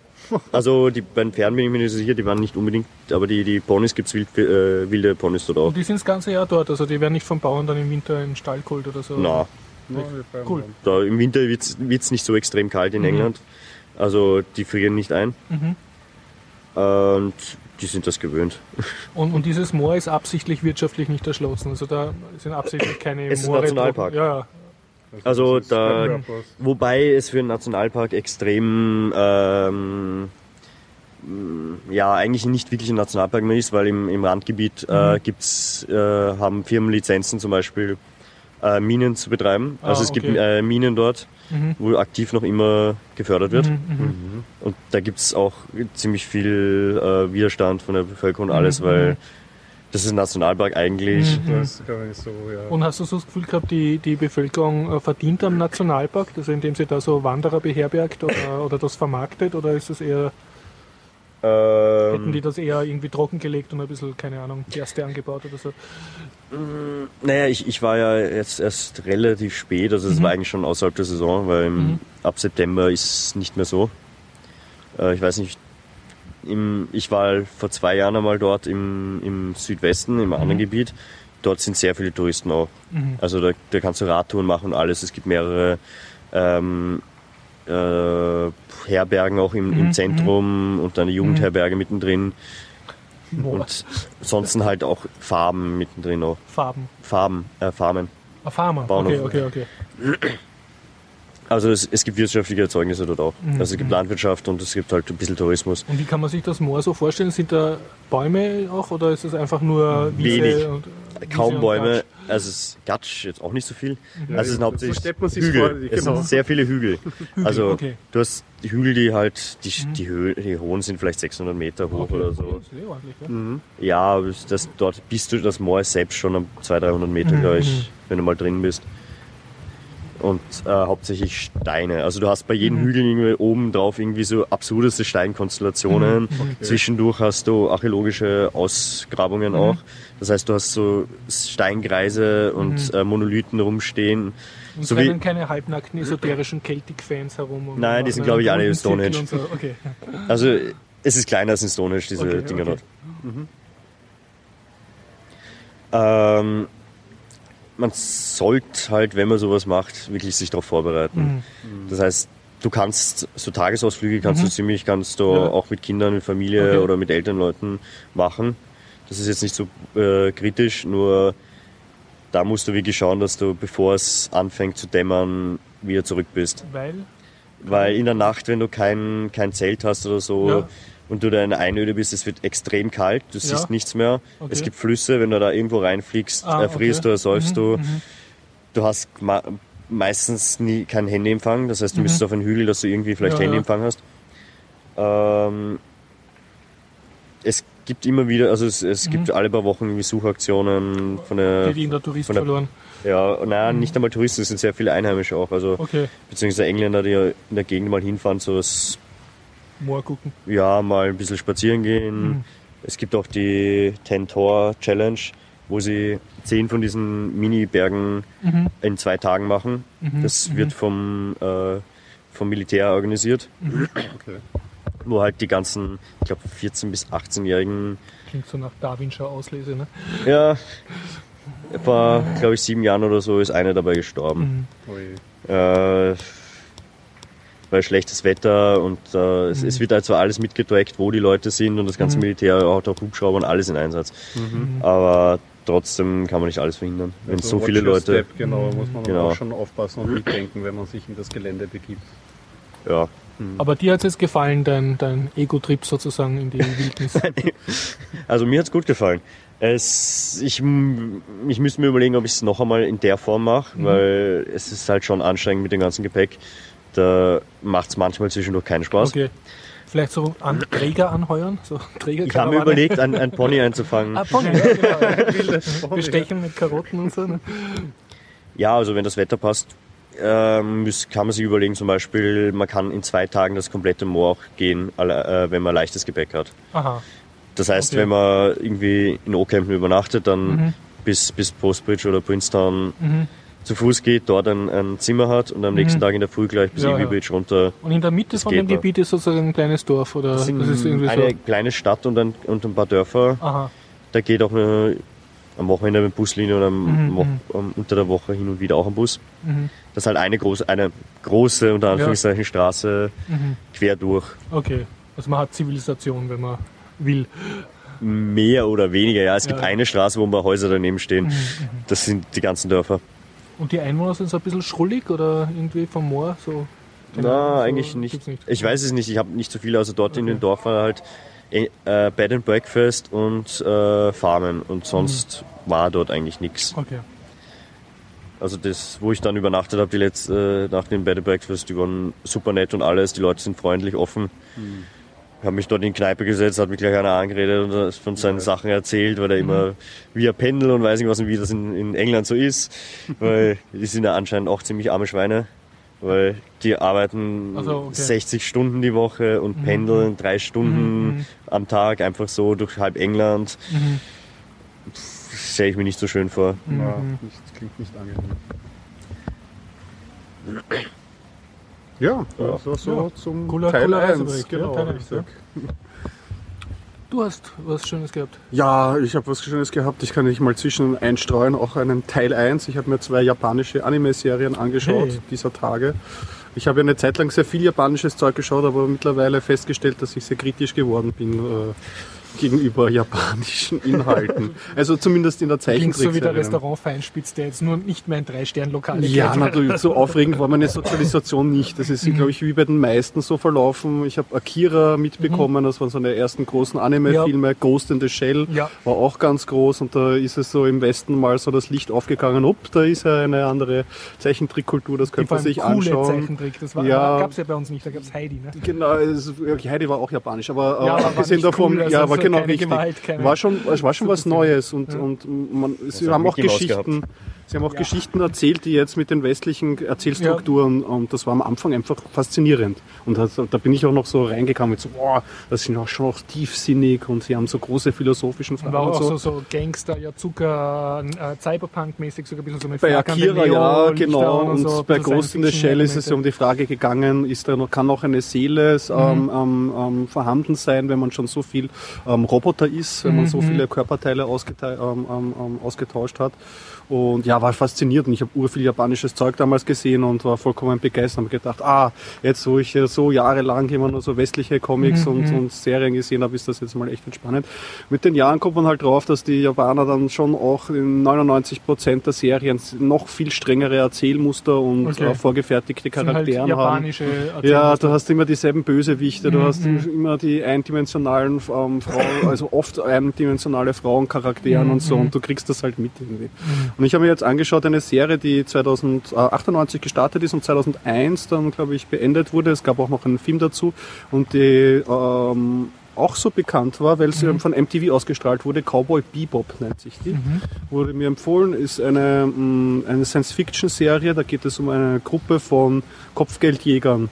Also die, bei den Pferden bin ich mir nicht so sicher, die waren nicht unbedingt, aber die, die Ponys gibt es wild, äh, wilde Ponys dort auch. Und die sind das ganze Jahr dort, also die werden nicht vom Bauern dann im Winter in den Stall geholt oder so. Na, wir bleiben Cool. da. im Winter wird es nicht so extrem kalt in England. Also die frieren nicht ein. Mhm. Und die sind das gewöhnt. Und, und dieses Moor ist absichtlich wirtschaftlich nicht erschlossen. Also da sind absichtlich keine Es ist ein Moore. Nationalpark. Ja, ja. Also ist da-. Wobei es für einen Nationalpark extrem, ähm, ja, eigentlich nicht wirklich ein Nationalpark mehr ist, weil im, im Randgebiet äh, gibt's, äh, haben Firmen Lizenzen zum Beispiel äh, Minen zu betreiben. Ah, Also es gibt okay. äh, Minen dort, Mhm. wo aktiv noch immer gefördert wird. Mhm, mhm. Und da gibt's auch ziemlich viel äh, Widerstand von der Bevölkerung und alles, Mhm, weil mhm. das ist ein Nationalpark eigentlich. Mhm. Das ist gar nicht so, ja. Und hast du so das Gefühl gehabt, die, die Bevölkerung äh, verdient am Nationalpark, also indem sie da so Wanderer beherbergt oder, oder das vermarktet, oder ist es eher, hätten die Ähm, das eher irgendwie trockengelegt und ein bisschen, keine Ahnung, Gerste angebaut oder so? Naja, ich, ich war ja jetzt erst relativ spät, also es Mhm. war eigentlich schon außerhalb der Saison, weil Mhm. ab September ist es nicht mehr so. Äh, ich weiß nicht, im, ich war vor zwei Jahren einmal dort im, im Südwesten, im anderen Mhm. Gebiet. Dort sind sehr viele Touristen auch. Mhm. Also da, da kannst du Radtouren machen und alles. Es gibt mehrere ähm, äh, Herbergen auch im, Mhm, im Zentrum und dann eine Jugendherberge mittendrin. Moor, Und ansonsten halt auch Farben mittendrin auch. Farben. Farben, äh, Farmen. Ah, Farmer. Bauernhof. Okay, okay, okay. Also es, es gibt wirtschaftliche Erzeugnisse dort auch. Mhm, Also es gibt Landwirtschaft und es gibt halt ein bisschen Tourismus. Und wie kann man sich das Moor so vorstellen? Sind da Bäume auch oder ist es einfach nur Wiese? Wenig. Und, Wiese Kaum Bäume? Also es ist Gatsch jetzt auch nicht so viel. Ja, also es sind so hauptsächlich sich's Hügel. Es genau. sind sehr viele Hügel. *laughs* Hügel, also okay. du hast die Hügel, die halt, die, Mhm. die, Höhe, die hohen sind vielleicht 600 Meter hoch Okay. oder so. Eh? Mhm. Ja, aber das, dort bist du, das Moor ist selbst schon um 200, 300 Meter, Mhm, glaube mhm. ich, wenn du mal drin bist. Und äh, hauptsächlich Steine. Also du hast bei jedem Mhm. Hügel irgendwie oben drauf irgendwie so absurdeste Steinkonstellationen. Mhm, okay. Zwischendurch hast du archäologische Ausgrabungen Mhm. auch. Das heißt, du hast so Steinkreise und Mhm. äh, Monolithen rumstehen. Und So wie- rennen keine halbnackten esoterischen Celtic-Fans herum? Nein, die sind, glaube ich, alle Stonehenge. So. Okay. *laughs* Also es ist kleiner als in Stonehenge, diese Okay, Dinger okay. dort. Ähm, man sollte halt, wenn man sowas macht, wirklich sich darauf vorbereiten. Mhm. Das heißt, du kannst so Tagesausflüge kannst Mhm. du ziemlich, kannst du Ja. auch mit Kindern, mit Familie Okay. oder mit Elternleuten machen. Das ist jetzt nicht so äh, kritisch, nur da musst du wirklich schauen, dass du, bevor es anfängt zu dämmern, wieder zurück bist. Weil? Weil in der Nacht, wenn du kein, kein Zelt hast oder so Ja. Und du da in Einöde bist, es wird extrem kalt, du siehst Ja. nichts mehr. Okay. Es gibt Flüsse, wenn du da irgendwo reinfliegst, Ah, erfrierst okay. du, ersäufst Mhm, du. mhm. Du hast meistens nie keinen Handyempfang, das heißt, du Mhm. müsstest auf einen Hügel, dass du irgendwie vielleicht Ja, ja. Handyempfang hast. Ähm, es gibt immer wieder, also es, es gibt alle paar Wochen irgendwie Suchaktionen von der, Mhm. Die, die in der Tourist von der- verloren. ja, naja, nicht einmal Touristen, es sind sehr viele Einheimische auch, also Okay, beziehungsweise Engländer, die ja in der Gegend mal hinfahren, so das Moor gucken. ja, mal ein bisschen spazieren gehen. Mhm. Es gibt auch die Ten Tor Challenge, wo sie zehn von diesen Mini-Bergen Mhm. in zwei Tagen machen. Mhm. Das Mhm. wird vom, äh, vom Militär organisiert, Okay. wo halt die ganzen, ich glaube, 14- bis 18-Jährigen, Klingt so nach Darwinscher Auslese, ne? ja, vor, glaube ich, sieben Jahren oder so ist einer dabei gestorben. Mhm. Äh, weil schlechtes Wetter und äh, es, Mhm. es wird halt zwar alles mitgetrackt, wo die Leute sind und das ganze Mhm. Militär hat auch Hubschrauber und alles in Einsatz. Mhm. Aber trotzdem kann man nicht alles verhindern. Wenn Also so watch viele Leute. Step, genau, muss man Genau. auch schon aufpassen und mitdenken, wenn man sich in das Gelände begibt. Ja. Aber dir hat es jetzt gefallen, dein, dein Ego-Trip sozusagen in die *laughs* Wildnis. Also mir hat's gut gefallen. Es, ich, ich müsste mir überlegen, ob ich es noch einmal in der Form mache, Mhm. weil es ist halt schon anstrengend mit dem ganzen Gepäck. Da macht's manchmal zwischendurch keinen Spaß. Okay. Vielleicht so an Träger anheuern? So *laughs* Träger Ich habe mir überlegt, einen, einen Pony einzufangen. Ah, Pony, ja, genau. *laughs* Bestechen mit Karotten und so. Ne? Ja, also wenn das Wetter passt, ähm, kann man sich überlegen, zum Beispiel, man kann in zwei Tagen das komplette Moor auch gehen, äh, wenn man leichtes Gepäck hat. Aha. Das heißt, Okay. wenn man irgendwie in Oakhampton übernachtet, dann Mhm. bis, bis Postbridge oder Princeton zu Fuß geht, dort ein, ein Zimmer hat und am nächsten Tag in der Früh gleich bis Mhm. Ja, Ivy ja. Bridge runter. Und in der Mitte von dem. Gebiet ist sozusagen ein kleines Dorf oder das ist irgendwie eine so. kleine Stadt und ein, und ein paar Dörfer. Aha. Da geht auch eine, am Wochenende eine Buslinie und am, Mhm, Wo- mhm. unter der Woche hin und wieder auch ein Bus. Mhm. Das ist halt eine große, eine große unter Anführungszeichen Straße Mhm. quer durch. Okay. Also man hat Zivilisation, wenn man will. Mehr oder weniger, ja. Es gibt Ja. Mhm, eine Straße, wo ein paar Häuser daneben stehen. Das sind die ganzen Dörfer. Und die Einwohner sind so ein bisschen schrullig oder irgendwie vom Moor so? Na, so eigentlich nicht. nicht. Ich weiß es nicht. Ich habe nicht so viele. Also dort in Okay. den Dörfern halt äh, äh, Bed and Breakfast und äh, Farmen. Und sonst Mhm. war dort eigentlich nichts. Okay. Also das, wo ich dann übernachtet habe, die letzte äh, Nacht in Bed and Breakfast, die waren super nett und alles. Die Leute sind freundlich, offen. Ich habe mich dort in die Kneipe gesetzt, hat mich gleich einer angeredet und von seinen Sachen erzählt, weil er immer wie er pendelt und weiß nicht was und wie das in, in England so ist. *laughs* weil die sind ja anscheinend auch ziemlich arme Schweine. Weil die arbeiten Also, okay. 60 Stunden die Woche und pendeln drei Stunden am Tag einfach so durch halb England. Mhm. Stelle ich mir nicht so schön vor. Ja, nicht, klingt nicht angenehm. Ja, das war so Ja. zum Cooler- Teil cooler 1. Reisebericht, ja, Genau, Teil eins, richtig. Du hast was Schönes gehabt. Ja, ich habe was Schönes gehabt. Ich kann nicht mal zwischen einstreuen, auch einen Teil 1. Ich habe mir zwei japanische Anime-Serien angeschaut Hey. dieser Tage. Ich habe ja eine Zeit lang sehr viel japanisches Zeug geschaut, aber mittlerweile festgestellt, dass ich sehr kritisch geworden bin äh, gegenüber japanischen Inhalten. also zumindest in der Klingt so wie der Zeichentrickserie. Restaurant Feinspitz, der jetzt nur nicht mehr ein Drei-Stern-Lokal Ja, kennt. natürlich. So aufregend war meine Sozialisation nicht. Das ist, glaube ich, wie bei den meisten so verlaufen. Ich habe Akira mitbekommen, das waren so eine ersten großen Anime-Filme. Ghost in the Shell Ja. war auch ganz groß und da ist es so im Westen mal so das Licht aufgegangen. Upp, da ist ja eine andere Zeichentrickkultur, das könnte man sich coole anschauen. Zeichentrick. Das war, Ja. gab es ja bei uns nicht, da gab es Heidi. Ne? Genau, es, ja, Heidi war auch japanisch, aber, Ja, äh, aber abgesehen davon, cool, also ja, so war genau richtig. Gewalt, war schon, es war schon was Neues und, Ja. und man, sie haben auch Geschichten, sie haben auch Geschichten erzählt, die jetzt mit den westlichen Erzählstrukturen und das war am Anfang einfach faszinierend. Und das, da bin ich auch noch so reingekommen mit so, boah, das sind auch schon auch tiefsinnig und sie haben so große philosophischen Fragen War und auch so. so, so Gangster, Yazuka, äh, Cyberpunk-mäßig, sogar ein bisschen so mit Bei Akira, ja, genau. Und, so, bei so Ghost in the Shell ist es ja um die Frage gegangen, ist da noch, kann noch eine Seele Mhm. ähm, ähm, ähm, vorhanden sein, wenn man schon so viel ähm, Roboter ist, wenn man so Mhm. viele Körperteile ähm, ähm, ähm, ausgetauscht hat. Und ja, war fasziniert. Und ich habe urviel japanisches Zeug damals gesehen und war vollkommen begeistert. Habe gedacht, ah, jetzt wo ich so jahrelang immer nur so westliche Comics Mhm, und, und Serien gesehen habe, ist das jetzt mal echt entspannend. Mit den Jahren kommt man halt drauf, dass die Japaner dann schon auch in 99 Prozent der Serien noch viel strengere Erzählmuster und Okay. äh, vorgefertigte sind halt Charaktere haben. Ja, du hast immer dieselben Bösewichte, du Mhm, hast mhm. immer die eindimensionalen ähm, Frauen, also oft eindimensionale Frauencharakteren Mhm, und so mhm. und du kriegst das halt mit irgendwie. Und ich habe mir jetzt angeschaut, eine Serie, die 2098 gestartet ist und 2001 dann, glaube ich, beendet wurde. Es gab auch noch einen Film dazu und die ähm, auch so bekannt war, weil sie von MTV ausgestrahlt wurde. Cowboy Bebop nennt sich die. Wurde mir empfohlen, ist eine, mh, eine Science-Fiction-Serie. Da geht es um eine Gruppe von Kopfgeldjägern,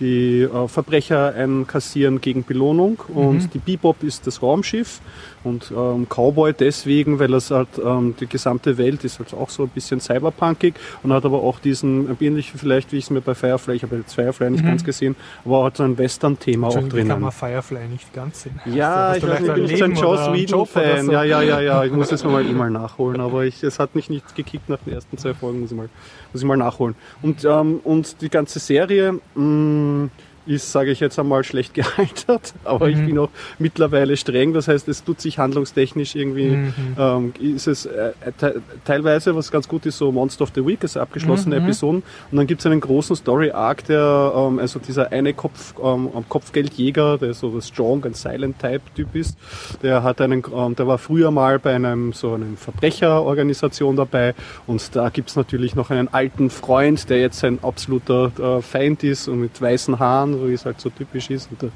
die äh, Verbrecher einkassieren gegen Belohnung. Und die Bebop ist das Raumschiff. Und ähm, Cowboy deswegen, weil es halt, ähm, die gesamte Welt ist halt auch so ein bisschen cyberpunkig und hat aber auch diesen, ähnlich vielleicht, wie ich es mir bei Firefly, ich habe jetzt Firefly nicht ganz gesehen, aber hat so ein Western-Thema auch wie kann man Firefly nicht ganz sehen? Ja, Hast ich, du weiß nicht, ein ich bin so ein Joss Whedon-Fan. so? Ja, ja, ja, ja. Ich muss *laughs* es mir mal eh mal nachholen. Aber ich, es hat mich nicht gekickt nach den ersten zwei Folgen, muss ich mal, muss ich mal nachholen. Und, ähm, und die ganze Serie mh, ist, sage ich jetzt einmal, schlecht *laughs* gealtert. Aber ich Mhm. bin auch mittlerweile streng. Das heißt, es tut sich handlungstechnisch irgendwie, Mhm. ähm, ist es äh, te teilweise, was ganz gut ist, so Monster of the Week, also abgeschlossene Mhm. Episoden. Und dann gibt es einen großen Story-Arc, der, ähm, also dieser eine Kopf, ähm, Kopfgeldjäger, der so das Strong and Silent Type-Typ ist, der hat einen, ähm, der war früher mal bei einem, so einem Verbrecherorganisation dabei. Und da gibt es natürlich noch einen alten Freund, der jetzt ein absoluter äh, Feind ist und mit weißen Haaren so wie es halt so typisch ist, und der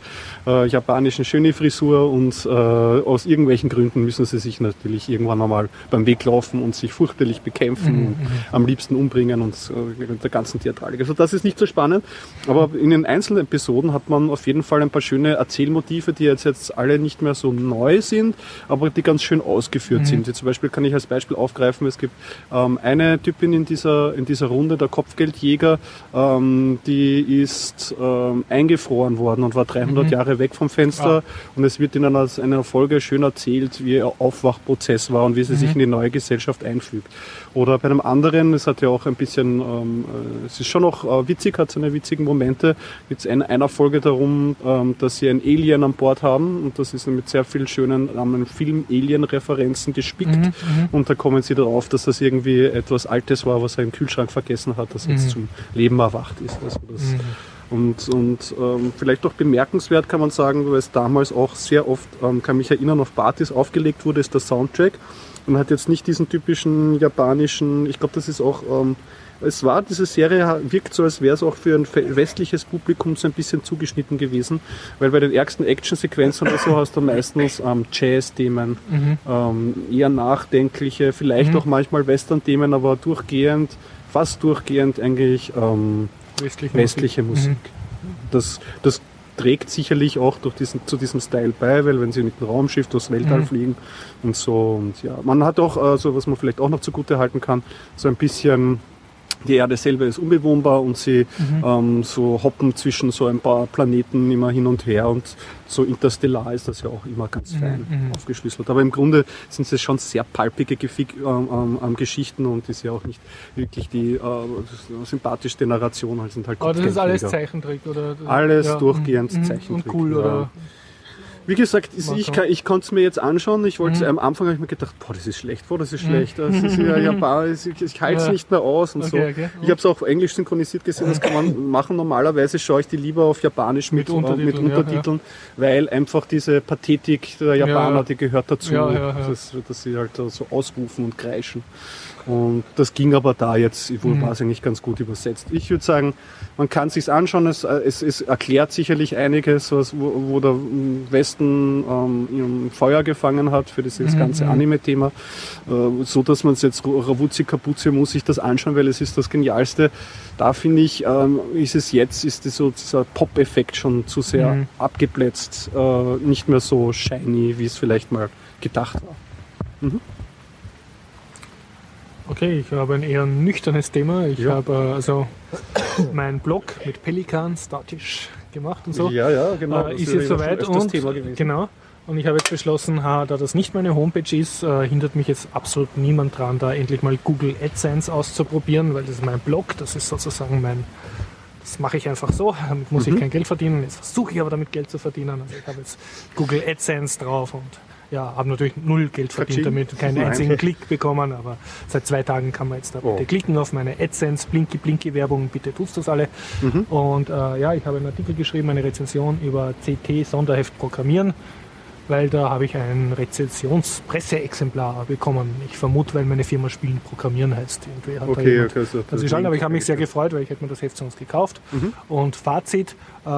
äh, japanischen schöne Frisur und äh, aus irgendwelchen Gründen müssen sie sich natürlich irgendwann einmal beim Weg laufen und sich fürchterlich bekämpfen Mhm, und am liebsten umbringen und äh, der ganzen Theatralik. Also das ist nicht so spannend, aber in den einzelnen Episoden hat man auf jeden Fall ein paar schöne Erzählmotive, die jetzt, jetzt alle nicht mehr so neu sind, aber die ganz schön ausgeführt sind. Wie zum Beispiel kann ich als Beispiel aufgreifen, es gibt ähm, eine Typin in dieser, in dieser Runde, der Kopfgeldjäger, ähm, die ist ähm, eingefroren worden und war 300 Jahre weg vom Fenster. Und es wird in einer, einer Folge schön erzählt, wie ihr Aufwachprozess war und wie sie sich in die neue Gesellschaft einfügt. Oder bei einem anderen, es hat ja auch ein bisschen, ähm, äh, es ist schon noch äh, witzig, hat seine witzigen Momente, gibt es in einer Folge darum, ähm, dass sie ein Alien an Bord haben und das ist mit sehr vielen schönen ähm, Film-Alien-Referenzen gespickt. Und da kommen sie darauf, dass das irgendwie etwas Altes war, was er im Kühlschrank vergessen hat, das jetzt zum Leben erwacht ist. Also das, Und, und ähm, vielleicht auch bemerkenswert kann man sagen, weil es damals auch sehr oft, ähm, kann mich erinnern, auf Partys aufgelegt wurde, ist der Soundtrack. Und hat jetzt nicht diesen typischen japanischen, ich glaube, das ist auch, ähm, es war, diese Serie wirkt so, als wäre es auch für ein westliches Publikum so ein bisschen zugeschnitten gewesen, weil bei den ärgsten Actionsequenzen oder so hast du meistens ähm, Jazz-Themen, ähm, eher nachdenkliche, vielleicht auch manchmal Western-Themen, aber durchgehend, fast durchgehend eigentlich ähm, Westliche, westliche Musik. Mhm. Das, das trägt sicherlich auch durch diesen, zu diesem Style bei, weil wenn sie mit dem Raumschiff durchs Weltall Mhm. fliegen und so und ja, man hat auch, äh, so was man vielleicht auch noch zugute halten kann, so ein bisschen die Erde selber ist unbewohnbar und sie Mhm. ähm, so hoppen zwischen so ein paar Planeten immer hin und her und so interstellar ist das ja auch immer ganz fein mhm. aufgeschlüsselt. Aber im Grunde sind es schon sehr palpige Gefick, ähm, ähm, ähm, Geschichten und ist ja auch nicht wirklich die äh, sympathischste Narration, halt sind halt Aber das ist alles. Zeichentrick, oder? Alles Ja, durchgehend mhm, Zeichentrick. Und cool, ja. oder? Wie gesagt, ich, kann, ich konnte es mir jetzt anschauen. Ich wollte Mhm. am Anfang habe ich mir gedacht, boah, das ist schlecht, boah, das ist schlecht. Das ist ja Japan, *laughs* ich, ich halte es Ja. nicht mehr aus und so. Okay, okay. Ich habe es auch Englisch synchronisiert gesehen, das kann man *laughs* machen. Normalerweise schaue ich die lieber auf Japanisch mit, Mit Untertiteln, mit ja, Untertiteln weil einfach diese Pathetik der Japaner, Ja. die gehört dazu, Ja, ja, ja. Dass, dass sie halt so ausrufen und kreischen. Und das ging aber da jetzt, wohl Mhm. war es eigentlich ganz gut übersetzt. Ich würde sagen, man kann sich's anschauen, es, äh, es, es erklärt sicherlich einiges, was, wo, wo der ähm, Westen ähm, Feuer gefangen hat für dieses Mhm, ganze mhm. Anime-Thema, äh, so dass man es jetzt Ravuzzi Kapuzzi muss sich das anschauen, weil es ist das Genialste. Da finde ich, ähm, ist es jetzt, ist so dieser Pop-Effekt schon zu sehr Mhm. abgeplätzt, äh, nicht mehr so shiny, wie es vielleicht mal gedacht war. Okay, ich habe ein eher nüchternes Thema. Ich Ja. habe äh, also *coughs* meinen Blog mit Pelikan statisch gemacht und so. Ja, ja, genau. äh, ist jetzt soweit und Thema gewesen. genau. Und ich habe jetzt beschlossen, ha, da das nicht meine Homepage ist, äh, hindert mich jetzt absolut niemand dran, da endlich mal Google AdSense auszuprobieren, weil das ist mein Blog, das ist sozusagen mein, das mache ich einfach so, damit muss Mhm. ich kein Geld verdienen. Jetzt versuche ich aber damit Geld zu verdienen. Also ich habe jetzt Google AdSense drauf und ja, habe natürlich null Geld verdient damit, keinen einzigen Klick bekommen, aber seit zwei Tagen kann man jetzt da Oh. bitte klicken auf meine AdSense Blinky Blinky Werbung, bitte tut's das alle. Mhm. Und äh, ja, ich habe einen Artikel geschrieben, eine Rezension über CT Sonderheft Programmieren, weil da habe ich ein Rezensionspresseexemplar bekommen. Ich vermute, weil meine Firma Spielen Programmieren heißt. Irgendwie hat da Okay, jemand okay. So, das ist aber ich habe mich sehr gefreut, weil ich hätte mir das Heft sonst gekauft. Mhm. Und Fazit, äh,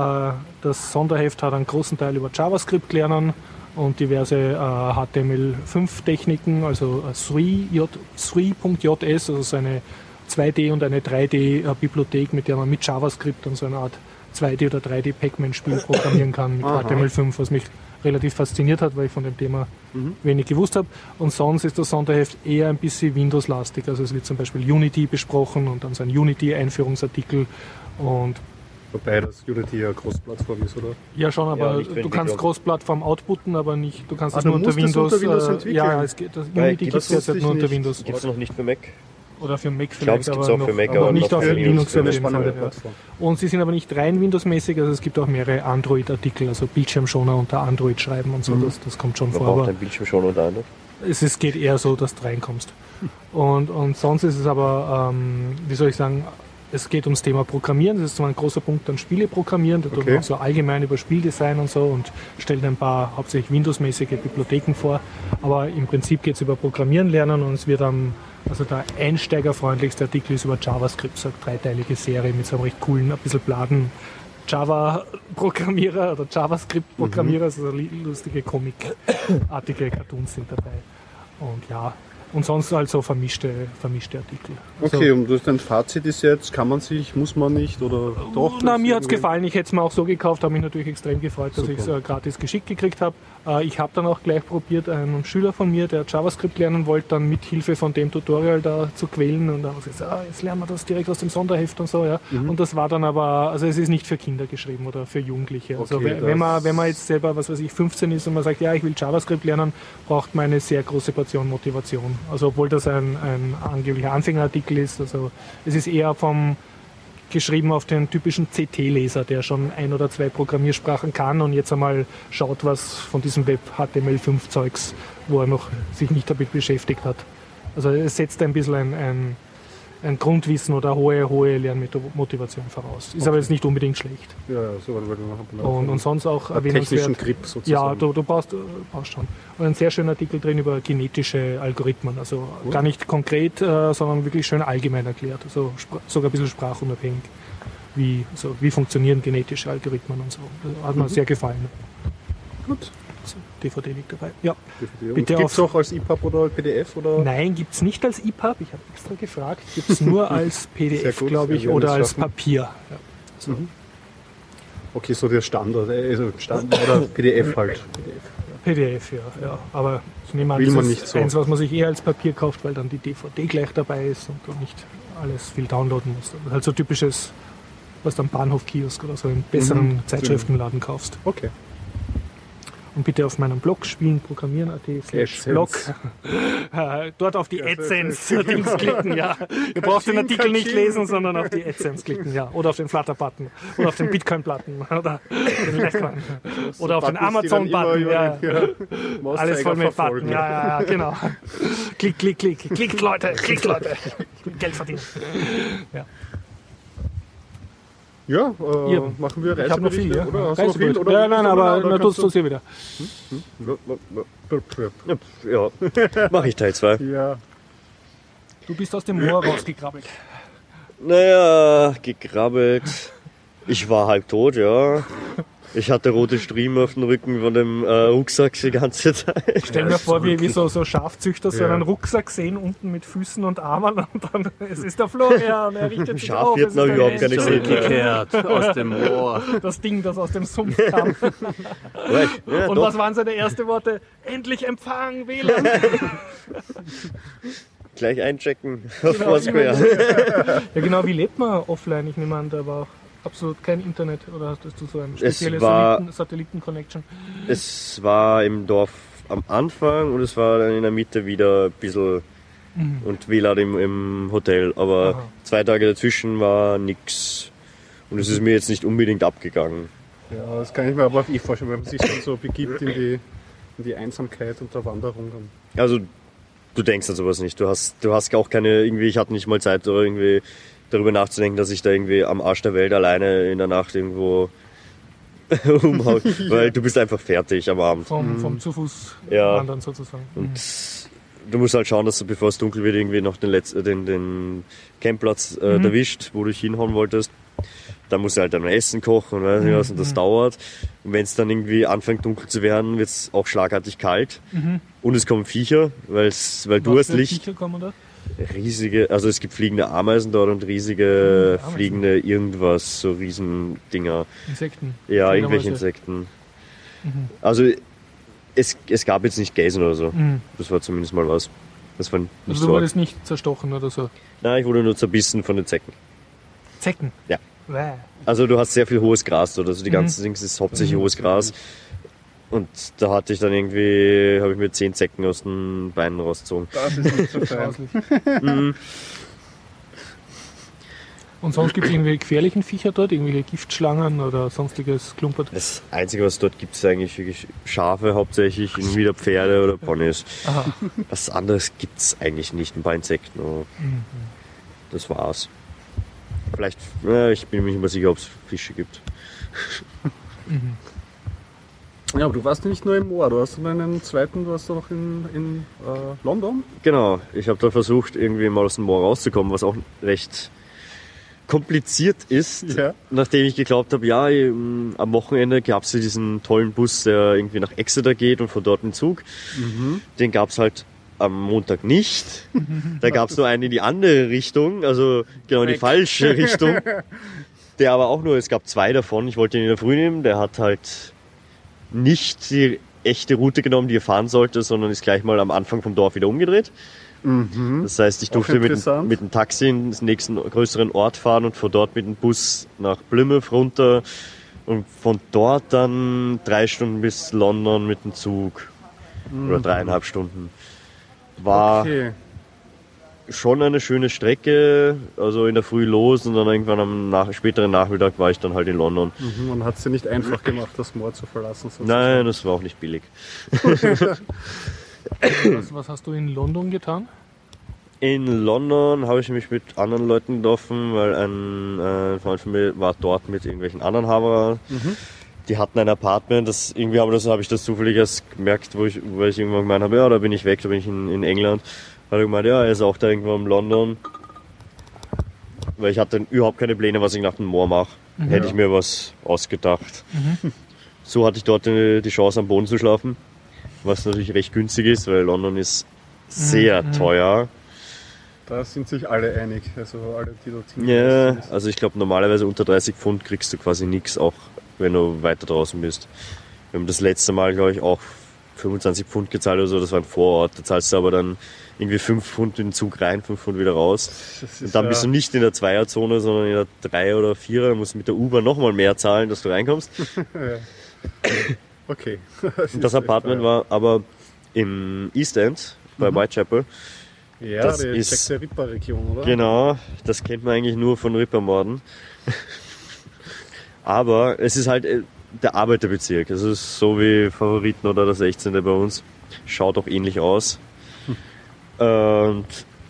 das Sonderheft hat einen großen Teil über JavaScript lernen und diverse äh, HTML5-Techniken, also äh, 3J 3.js, also so eine 2D- und eine 3D-Bibliothek, mit der man mit JavaScript dann so eine Art 2D- oder 3D-Pac-Man-Spiel *coughs* programmieren kann mit Aha. HTML5, was mich relativ fasziniert hat, weil ich von dem Thema Mhm. wenig gewusst habe. Und sonst ist das Sonderheft eher ein bisschen Windows-lastig. Also es wird zum Beispiel Unity besprochen und dann so ein Unity-Einführungsartikel. Und Wobei das Unity ja Großplattform ist, oder? ja schon, Ja, aber für du kannst Entwicklung. Cross-Plattform outputten, aber nicht, du kannst Ah, es nur unter Windows. unter Windows äh, entwickeln? ja, es geht, das Unity das gibt es derzeit ich nur unter. Windows. Gibt es noch nicht für Mac? Oder für Mac Ich vielleicht, glaube, es gibt aber, es auch noch, für Mac, aber aber nicht auf für Linux Linux. auf Eine jeden Fall. spannende Ja. Plattform. Und sie sind aber nicht rein Windows-mäßig, also es gibt auch mehrere Android-Artikel, also Bildschirmschoner unter Android schreiben und so, Mhm. das, das kommt schon Man vor. braucht Aber ein Bildschirm schon oder andere. es ist, geht eher so, dass du reinkommst. Und, und sonst ist es aber, ähm, wie soll ich sagen, es geht ums Thema Programmieren. Das ist zwar ein großer Punkt an Spiele programmieren, da tut Okay. man so allgemein über Spieldesign und so und stellt ein paar hauptsächlich Windows-mäßige Bibliotheken vor. Aber im Prinzip geht es über Programmieren lernen und es wird am, also der einsteigerfreundlichste Artikel ist über JavaScript, so eine dreiteilige Serie mit so einem recht coolen, ein bisschen bladen Java-Programmierer oder JavaScript-Programmierer, also lustige Comic-artige Cartoons sind dabei. Und ja, und sonst also vermischte, vermischte Artikel. Okay, und das dein Fazit ist jetzt, kann man sich, muss man nicht oder doch? Na, mir hat's irgendwie- gefallen. Ich hätte es mir auch so gekauft, habe mich natürlich extrem gefreut, dass ich es äh, gratis geschickt gekriegt habe. Äh, ich habe dann auch gleich probiert, einen Schüler von mir, der JavaScript lernen wollte, dann mit Hilfe von dem Tutorial da zu quälen. Und dann habe ich gesagt, ah, jetzt lernen wir das direkt aus dem Sonderheft und so. Ja. Mhm. Und das war dann aber, also es ist nicht für Kinder geschrieben oder für Jugendliche. Also Okay, we- wenn, man, wenn man jetzt selber, was weiß ich, 15 ist und man sagt, ja, ich will JavaScript lernen, braucht man eine sehr große Portion Motivation. Also obwohl das ein, ein angeblicher Anfängerartikel ist. Also es ist eher vom geschrieben auf den typischen CT-Leser, der schon ein oder zwei Programmiersprachen kann und jetzt einmal schaut, was von diesem Web HTML5-Zeugs, wo er noch sich nicht damit beschäftigt hat. Also es setzt ein bisschen ein, ein, ein Grundwissen oder hohe, hohe Lernmotivation voraus. Ist aber jetzt nicht unbedingt schlecht. Ja, ja, so, noch ein Und, und sonst auch technischen. Grip sozusagen. Ja, du, du brauchst, brauchst schon. Und ein sehr schöner Artikel drin über genetische Algorithmen. Also gar nicht konkret, äh, sondern wirklich schön allgemein erklärt. Also sogar ein bisschen sprachunabhängig. Wie, so, wie funktionieren genetische Algorithmen und so. Das hat mir sehr gefallen. Gut. DVD liegt dabei. Ja. Gibt es auch als EPUB oder PDF? Oder? Nein, gibt es nicht als EPUB. Ich habe extra gefragt. Gibt es *laughs* nur als PDF, glaube ich, oder als schaffen. Papier. Ja. So. Okay, so der Standard, äh, also Standard oder *laughs* PDF halt. PDF, ja, ja. Aber ich nehme an, Will man nicht so. eins, was man sich eher als Papier kauft, weil dann die DVD gleich dabei ist und du nicht alles viel downloaden musst. Das ist halt so typisches, was du am Bahnhofkiosk oder so in besseren Mhm. Zeitschriftenladen kaufst. Okay. Und bitte auf meinem Blog spielen, programmieren.at slash. Blog. *laughs* Dort auf die AdSense-Dings klicken, ja. *laughs* Ihr braucht den Artikel nicht lesen, sondern auf die AdSense klicken, ja. Oder auf den Flutter-Button. Oder auf den *laughs* Bitcoin-Button. Oder. Oder auf den Amazon-Button, ja. Alles voll mit. Button. Ja, ja, ja, genau. Klick, klick, klick. Klickt, Leute. Klickt, Leute. Geld verdienen. Ja, äh, Ihr- machen wir Ich habe noch viel, Reiseberichte, ja. oder? Hast noch viel? Oder Ja, nein, aber na, kannst du es hier wieder. Ja, mache ich Teil 2. Ja, Du bist aus dem Moor rausgekrabbelt. Naja, gekrabbelt. Ich war halb tot, ja. Ich hatte rote Striemen auf dem Rücken von dem äh, Rucksack die ganze *laughs* Zeit. Stell mir vor, wie, wie so, so Schafzüchter so Ja. einen Rucksack sehen, unten mit Füßen und Armen und dann, *laughs* es ist der Florian, er richtet sich Schaf auf, wird es noch überhaupt gar nichts sehen. Zurückgekehrt aus dem Moor. *laughs* das Ding, das aus dem Sumpf kam. Ja, Und doch. was waren seine ersten Worte? Endlich Empfang, WLAN. Gleich einchecken auf Genau, Foursquare. Ja genau, wie lebt man offline? Ich nehme an, da war auch absolut kein Internet oder hattest du so ein Es spezielles war- Satelliten- Satelliten-Connection? Es war im Dorf am Anfang und es war dann in der Mitte wieder ein bisschen und WLAN im, im Hotel. Aber Aha. zwei Tage dazwischen war nix. Und es ist mir jetzt nicht unbedingt abgegangen. ja, das kann ich mir aber auch eh vorstellen, wenn man sich dann so begibt in die, in die Einsamkeit und der Wanderung. Also du denkst an sowas nicht. Du hast, du hast auch keine, irgendwie, ich hatte nicht mal Zeit, oder irgendwie darüber nachzudenken, dass ich da irgendwie am Arsch der Welt alleine in der Nacht irgendwo *laughs* umhaue. *laughs* Weil du bist einfach fertig am Abend. Vom, vom zu Fuß Ja. wandern sozusagen. Und du musst halt schauen, dass du, bevor es dunkel wird, irgendwie noch den, letzten, den, den Campplatz äh, Mhm. erwischt, wo du dich hinhauen wolltest. Da musst du halt dann Essen kochen und weiß nicht was, und Mhm. das dauert. Und wenn es dann irgendwie anfängt dunkel zu werden, wird es auch schlagartig kalt. Mhm. Und es kommen Viecher, weil du hast Licht. Viecher kommen da? Riesige, also es gibt fliegende Ameisen dort und riesige Ameisen. fliegende irgendwas, so Riesendinger. Insekten. Ja, irgendwelche Insekten. Also es, es gab jetzt nicht Geiseln oder so. Mhm. Das war zumindest mal was. Das war nicht Also du wurdest nicht zerstochen oder so. Nein, ich wurde nur zerbissen von den Zecken. Zecken. Ja. Also du hast sehr viel hohes Gras dort. Also die Mhm. ganze Dings ist hauptsächlich hohes Gras. Und da hatte ich dann irgendwie, habe ich mir zehn Zecken aus den Beinen rausgezogen. Das ist nicht so *laughs* fein. Mhm. *laughs* Und sonst gibt es irgendwelche gefährlichen Viecher dort, irgendwelche Giftschlangen oder sonstiges Klumpert. Das Einzige, was dort gibt, ist eigentlich wirklich Schafe hauptsächlich, und wieder Pferde oder Ponys. Aha. Was anderes gibt es eigentlich nicht, ein paar Insekten. Mhm. Das war's. Vielleicht, ja, ich bin mir nicht mehr sicher, ob es Fische gibt. *laughs* Mhm. Ja, aber du warst nicht nur im Moor, du hast einen zweiten, du warst noch in, in äh, London. Genau, ich habe da versucht, irgendwie mal aus dem Moor rauszukommen, was auch recht kompliziert ist, Ja. nachdem ich geglaubt habe, ja, ähm, am Wochenende gab es ja diesen tollen Bus, der irgendwie nach Exeter geht und von dort einen Zug. Den gab es halt am Montag nicht. Da *laughs* gab es nur einen in die andere Richtung, also genau in die falsche Richtung. *laughs* Der aber auch nur, es gab zwei davon. Ich wollte ihn in der Früh nehmen, der hat halt nicht die echte Route genommen, die er fahren sollte, sondern ist gleich mal am Anfang vom Dorf wieder umgedreht. Das heißt, ich durfte mit, mit dem Taxi in den nächsten größeren Ort fahren und von dort mit dem Bus nach Plymouth runter und von dort dann drei Stunden bis London mit dem Zug. Oder dreieinhalb Stunden. War Okay. Schon eine schöne Strecke, also in der Früh los und dann irgendwann am nach späteren Nachmittag war ich dann halt in London. Mhm. Man hat es dir nicht einfach gemacht, das Moor zu verlassen. sozusagen. Nein, das war auch nicht billig. *laughs* Was, was hast du in London getan? In London habe ich mich mit anderen Leuten getroffen, weil ein äh, Freund von mir war dort mit irgendwelchen anderen Haber. Die hatten ein Apartment, das irgendwie aber das habe ich das zufällig erst gemerkt, wo ich, wo ich irgendwann gemeint habe, ja, da bin ich weg, da bin ich in, in England. Hat er gemeint, ja, er ist auch da irgendwo in London. Weil ich hatte überhaupt keine Pläne, was ich nach dem Moor mache. Hätte ich mir was ausgedacht. So hatte ich dort die, Chance am Boden zu schlafen, was natürlich recht günstig ist, weil London ist sehr teuer. Da sind sich alle einig, also alle, die dort sind. Ja, also ich glaube normalerweise unter 30 Pfund kriegst du quasi nichts, auch wenn du weiter draußen bist. Wir haben das letzte Mal, glaube ich, auch 25 Pfund gezahlt oder so, das war ein Vorort. Da zahlst du aber dann irgendwie 5 Pfund in den Zug rein, 5 Pfund wieder raus. Das Und dann bist du nicht in der Zweierzone, sondern in der Drei- oder Vierer. Da musst du mit der U-Bahn nochmal mehr zahlen, dass du reinkommst. *laughs* Okay. *laughs* Und das *laughs* Apartment war aber im East End bei Whitechapel. Ja, das die ist- der Ripper-Region, oder? Genau, das kennt man eigentlich nur von Rippermorden. Aber es ist halt äh, der Arbeiterbezirk. Es ist so wie Favoriten oder das 16. bei uns. Schaut auch ähnlich aus. Und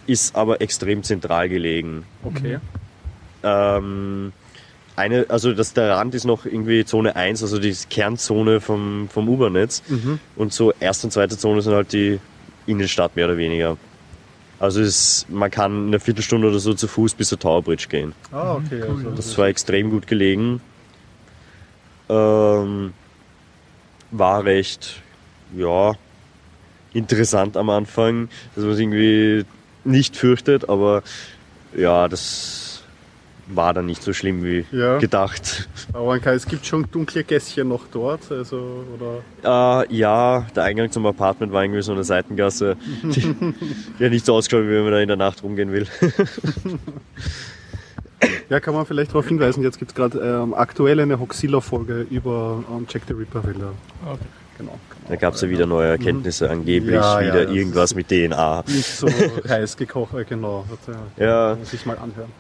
ist aber extrem zentral gelegen. Okay. Ähm, eine, also das, der Rand ist noch irgendwie Zone 1, also die Kernzone vom, vom U-Bahn-Netz. Und so erste und zweite Zone sind halt die Innenstadt mehr oder weniger. Also es, man kann in einer Viertelstunde oder so zu Fuß bis zur Tower Bridge gehen. Ah, okay. Also Das war extrem gut gelegen. Ähm, war recht, ja, interessant am Anfang, dass man sich irgendwie nicht fürchtet, aber ja, das war dann nicht so schlimm wie Ja. gedacht. Aber man kann, es gibt schon dunkle Gässchen noch dort, also, oder? Äh, ja, der Eingang zum Apartment war irgendwie so eine Seitengasse, die, *laughs* hat nicht so ausgeschaut, wie wenn man da in der Nacht rumgehen will. Ja, kann man vielleicht darauf hinweisen, jetzt gibt es gerade ähm, aktuell eine Hoxilla-Folge über ähm, Jack the Ripper-Villa. Okay. Genau. Da gab es ja wieder neue Erkenntnisse, angeblich Ja, ja, wieder das irgendwas mit DNA. Nicht so heiß gekocht, äh, genau. Äh, Ja. Muss ich mal anhören.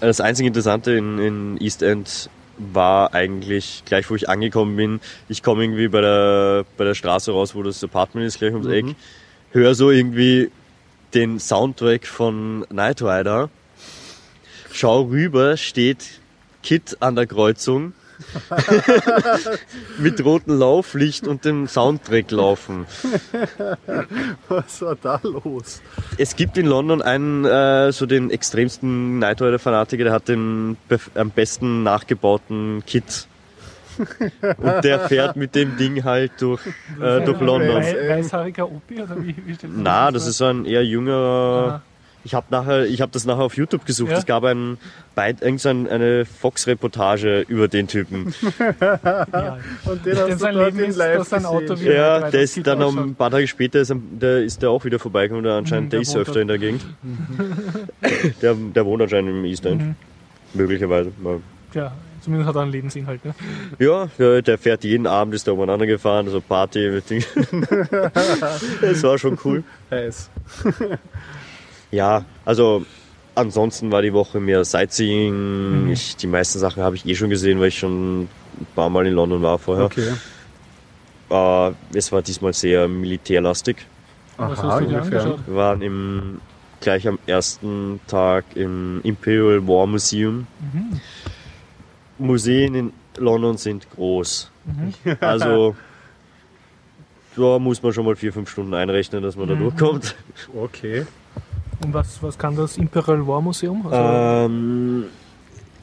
Das einzige Interessante in, in East End war eigentlich, gleich wo ich angekommen bin, ich komme irgendwie bei der, bei der Straße raus, wo das Apartment ist, gleich ums Eck, höre so irgendwie den Soundtrack von Knight Rider, schau rüber, steht Kit an der Kreuzung *laughs* mit rotem Lauflicht und dem Soundtrack laufen. *laughs* Was war da los? Es gibt in London einen, äh, so den extremsten Knight Rider Fanatiker, der hat den am besten nachgebauten Kit. Und der fährt mit dem Ding halt durch, äh, durch London. Wei- Weißhaariger Opi oder wie, wie steht Na, das ist so ein eher jüngerer. Ich habe nachher, ich habe das nachher auf YouTube gesucht. Ja. Es gab ein, Beit- irgend so ein, eine Fox-Reportage über den Typen. Ja. Und den hast du sein dort Leben in ist, live dass sein Auto gesehen. wie Ja, der ist dann um ein paar Tage später, ist, er- der ist der auch wieder vorbeigekommen, der anscheinend, Mhm, der, der ist öfter in der Gegend. der, der wohnt anscheinend im East End. Mhm. Möglicherweise. Ja, zumindest hat er einen Lebensinhalt. Ne? Ja, der, der fährt jeden Abend, ist da umeinander gefahren, also Party *laughs* das war schon cool. Heiß. Ja, also ansonsten war die Woche mehr Sightseeing. Ich, die meisten Sachen habe ich eh schon gesehen, weil ich schon ein paar Mal in London war vorher. Okay. Äh, es war diesmal sehr militärlastig. Was Aha, hast du dir inwiefern? angeschaut? Wir waren im, gleich am ersten Tag im Imperial War Museum. Museen in London sind groß. *laughs* Also *laughs* da muss man schon mal vier, fünf Stunden einrechnen, dass man da durchkommt. Okay. Und was, was kann das Imperial War Museum? Also, Ähm,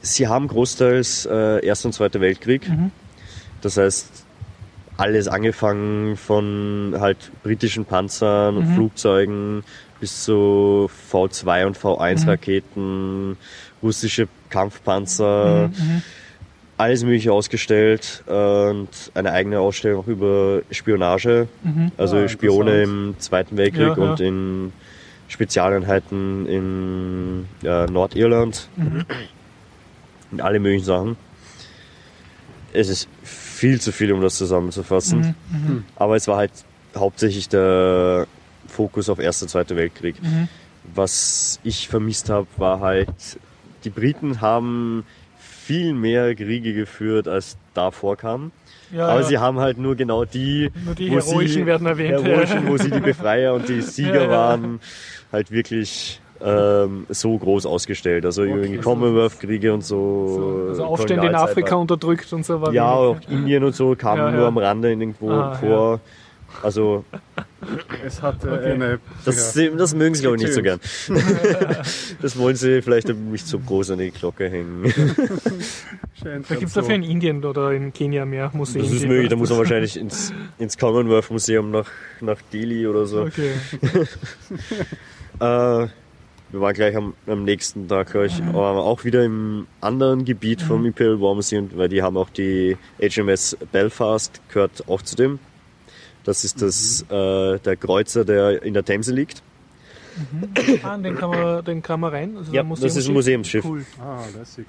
sie haben großteils äh, Erster und Zweiter Weltkrieg. Mhm. Das heißt, alles angefangen von halt britischen Panzern und Mhm. Flugzeugen bis zu V2 und V1 Mhm. Raketen, russische Kampfpanzer, Mhm. alles mögliche ausgestellt und eine eigene Ausstellung auch über Spionage, Mhm. also Ah, Spione im Zweiten Weltkrieg Ja, ja. und in Spezialeinheiten in äh, Nordirland Mhm. und alle möglichen Sachen. Es ist viel zu viel, um das zusammenzufassen. Mhm. Mhm. Aber es war halt hauptsächlich der Fokus auf Erster, Zweiter Weltkrieg. Mhm. Was ich vermisst habe, war halt, die Briten haben viel mehr Kriege geführt, als da vorkam. Ja, Aber ja. sie haben halt nur genau die, Nur die wo Heroischen sie, werden erwähnt. Heroischen, wo sie die *laughs* Befreier und die Sieger Ja, waren, halt wirklich ähm, so groß ausgestellt. Also irgendwie Commonwealth-Kriege und so. so, also Aufstände in Afrika unterdrückt und so war Ja, auch. Indien und so kamen nur am Rande irgendwo Ah, vor. Also Es hatte Okay. eine. das, das mögen sie glaube ich nicht so gern. *laughs* Das wollen sie vielleicht nicht so groß an die Glocke hängen. *laughs* Scheint Da gibt es so. dafür in Indien oder in Kenia mehr Museen. Das ist möglich, da muss man wahrscheinlich ins, ins Commonwealth Museum nach, nach Delhi oder so. Okay. *laughs* Äh, wir waren gleich am, am nächsten Tag gleich, Mhm. aber auch wieder im anderen Gebiet vom Imperial War Museum, weil die haben auch die HMS Belfast, gehört auch zu dem. Das ist das, Mhm. äh, der Kreuzer, der in der Themse liegt. Ah, den kann man, den kann man rein. Also Ja, ein das ist ein Museumsschiff. Cool. Ah, lässig.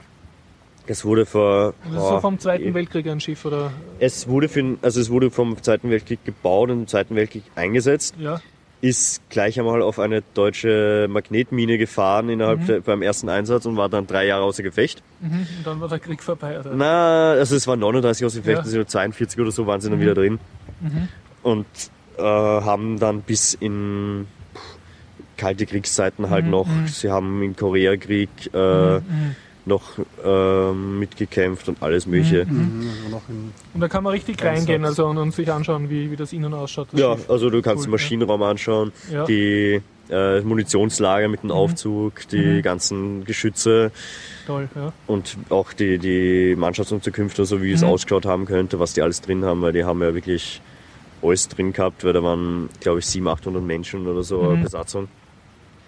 Das wurde vor. Das ist so boah, vom Zweiten eh- Weltkrieg ein Schiff, oder? Es wurde, für, also es wurde vom Zweiten Weltkrieg gebaut und im Zweiten Weltkrieg eingesetzt. Ja. ist gleich einmal auf eine deutsche Magnetmine gefahren innerhalb Mhm. der, beim ersten Einsatz und war dann drei Jahre außer Gefecht. Mhm. Und dann war der Krieg vorbei, oder? Na, also es waren 39 außer Gefecht, Ja. also 42 oder so waren sie dann Mhm. wieder drin Mhm. Und äh, haben dann bis in kalte Kriegszeiten halt Mhm, noch, mhm. sie haben im Koreakrieg äh, Mhm. noch ähm, mitgekämpft und alles mögliche. Mhm, also noch in, Und da kann man richtig Einsatz. reingehen also, und, und sich anschauen, wie, wie das innen ausschaut. das Ja, Schiff. also du kannst Cool, den Maschinenraum anschauen, Ja. die äh, Munitionslager mit dem Mhm. Aufzug, die Mhm. ganzen Geschütze, Toll, ja. und auch die, die Mannschaftsunterkünfte, so wie es Mhm. ausgeschaut haben könnte, was die alles drin haben, weil die haben ja wirklich alles drin gehabt, weil da waren, glaube ich, 700, 800 Menschen oder so Mhm. Besatzung.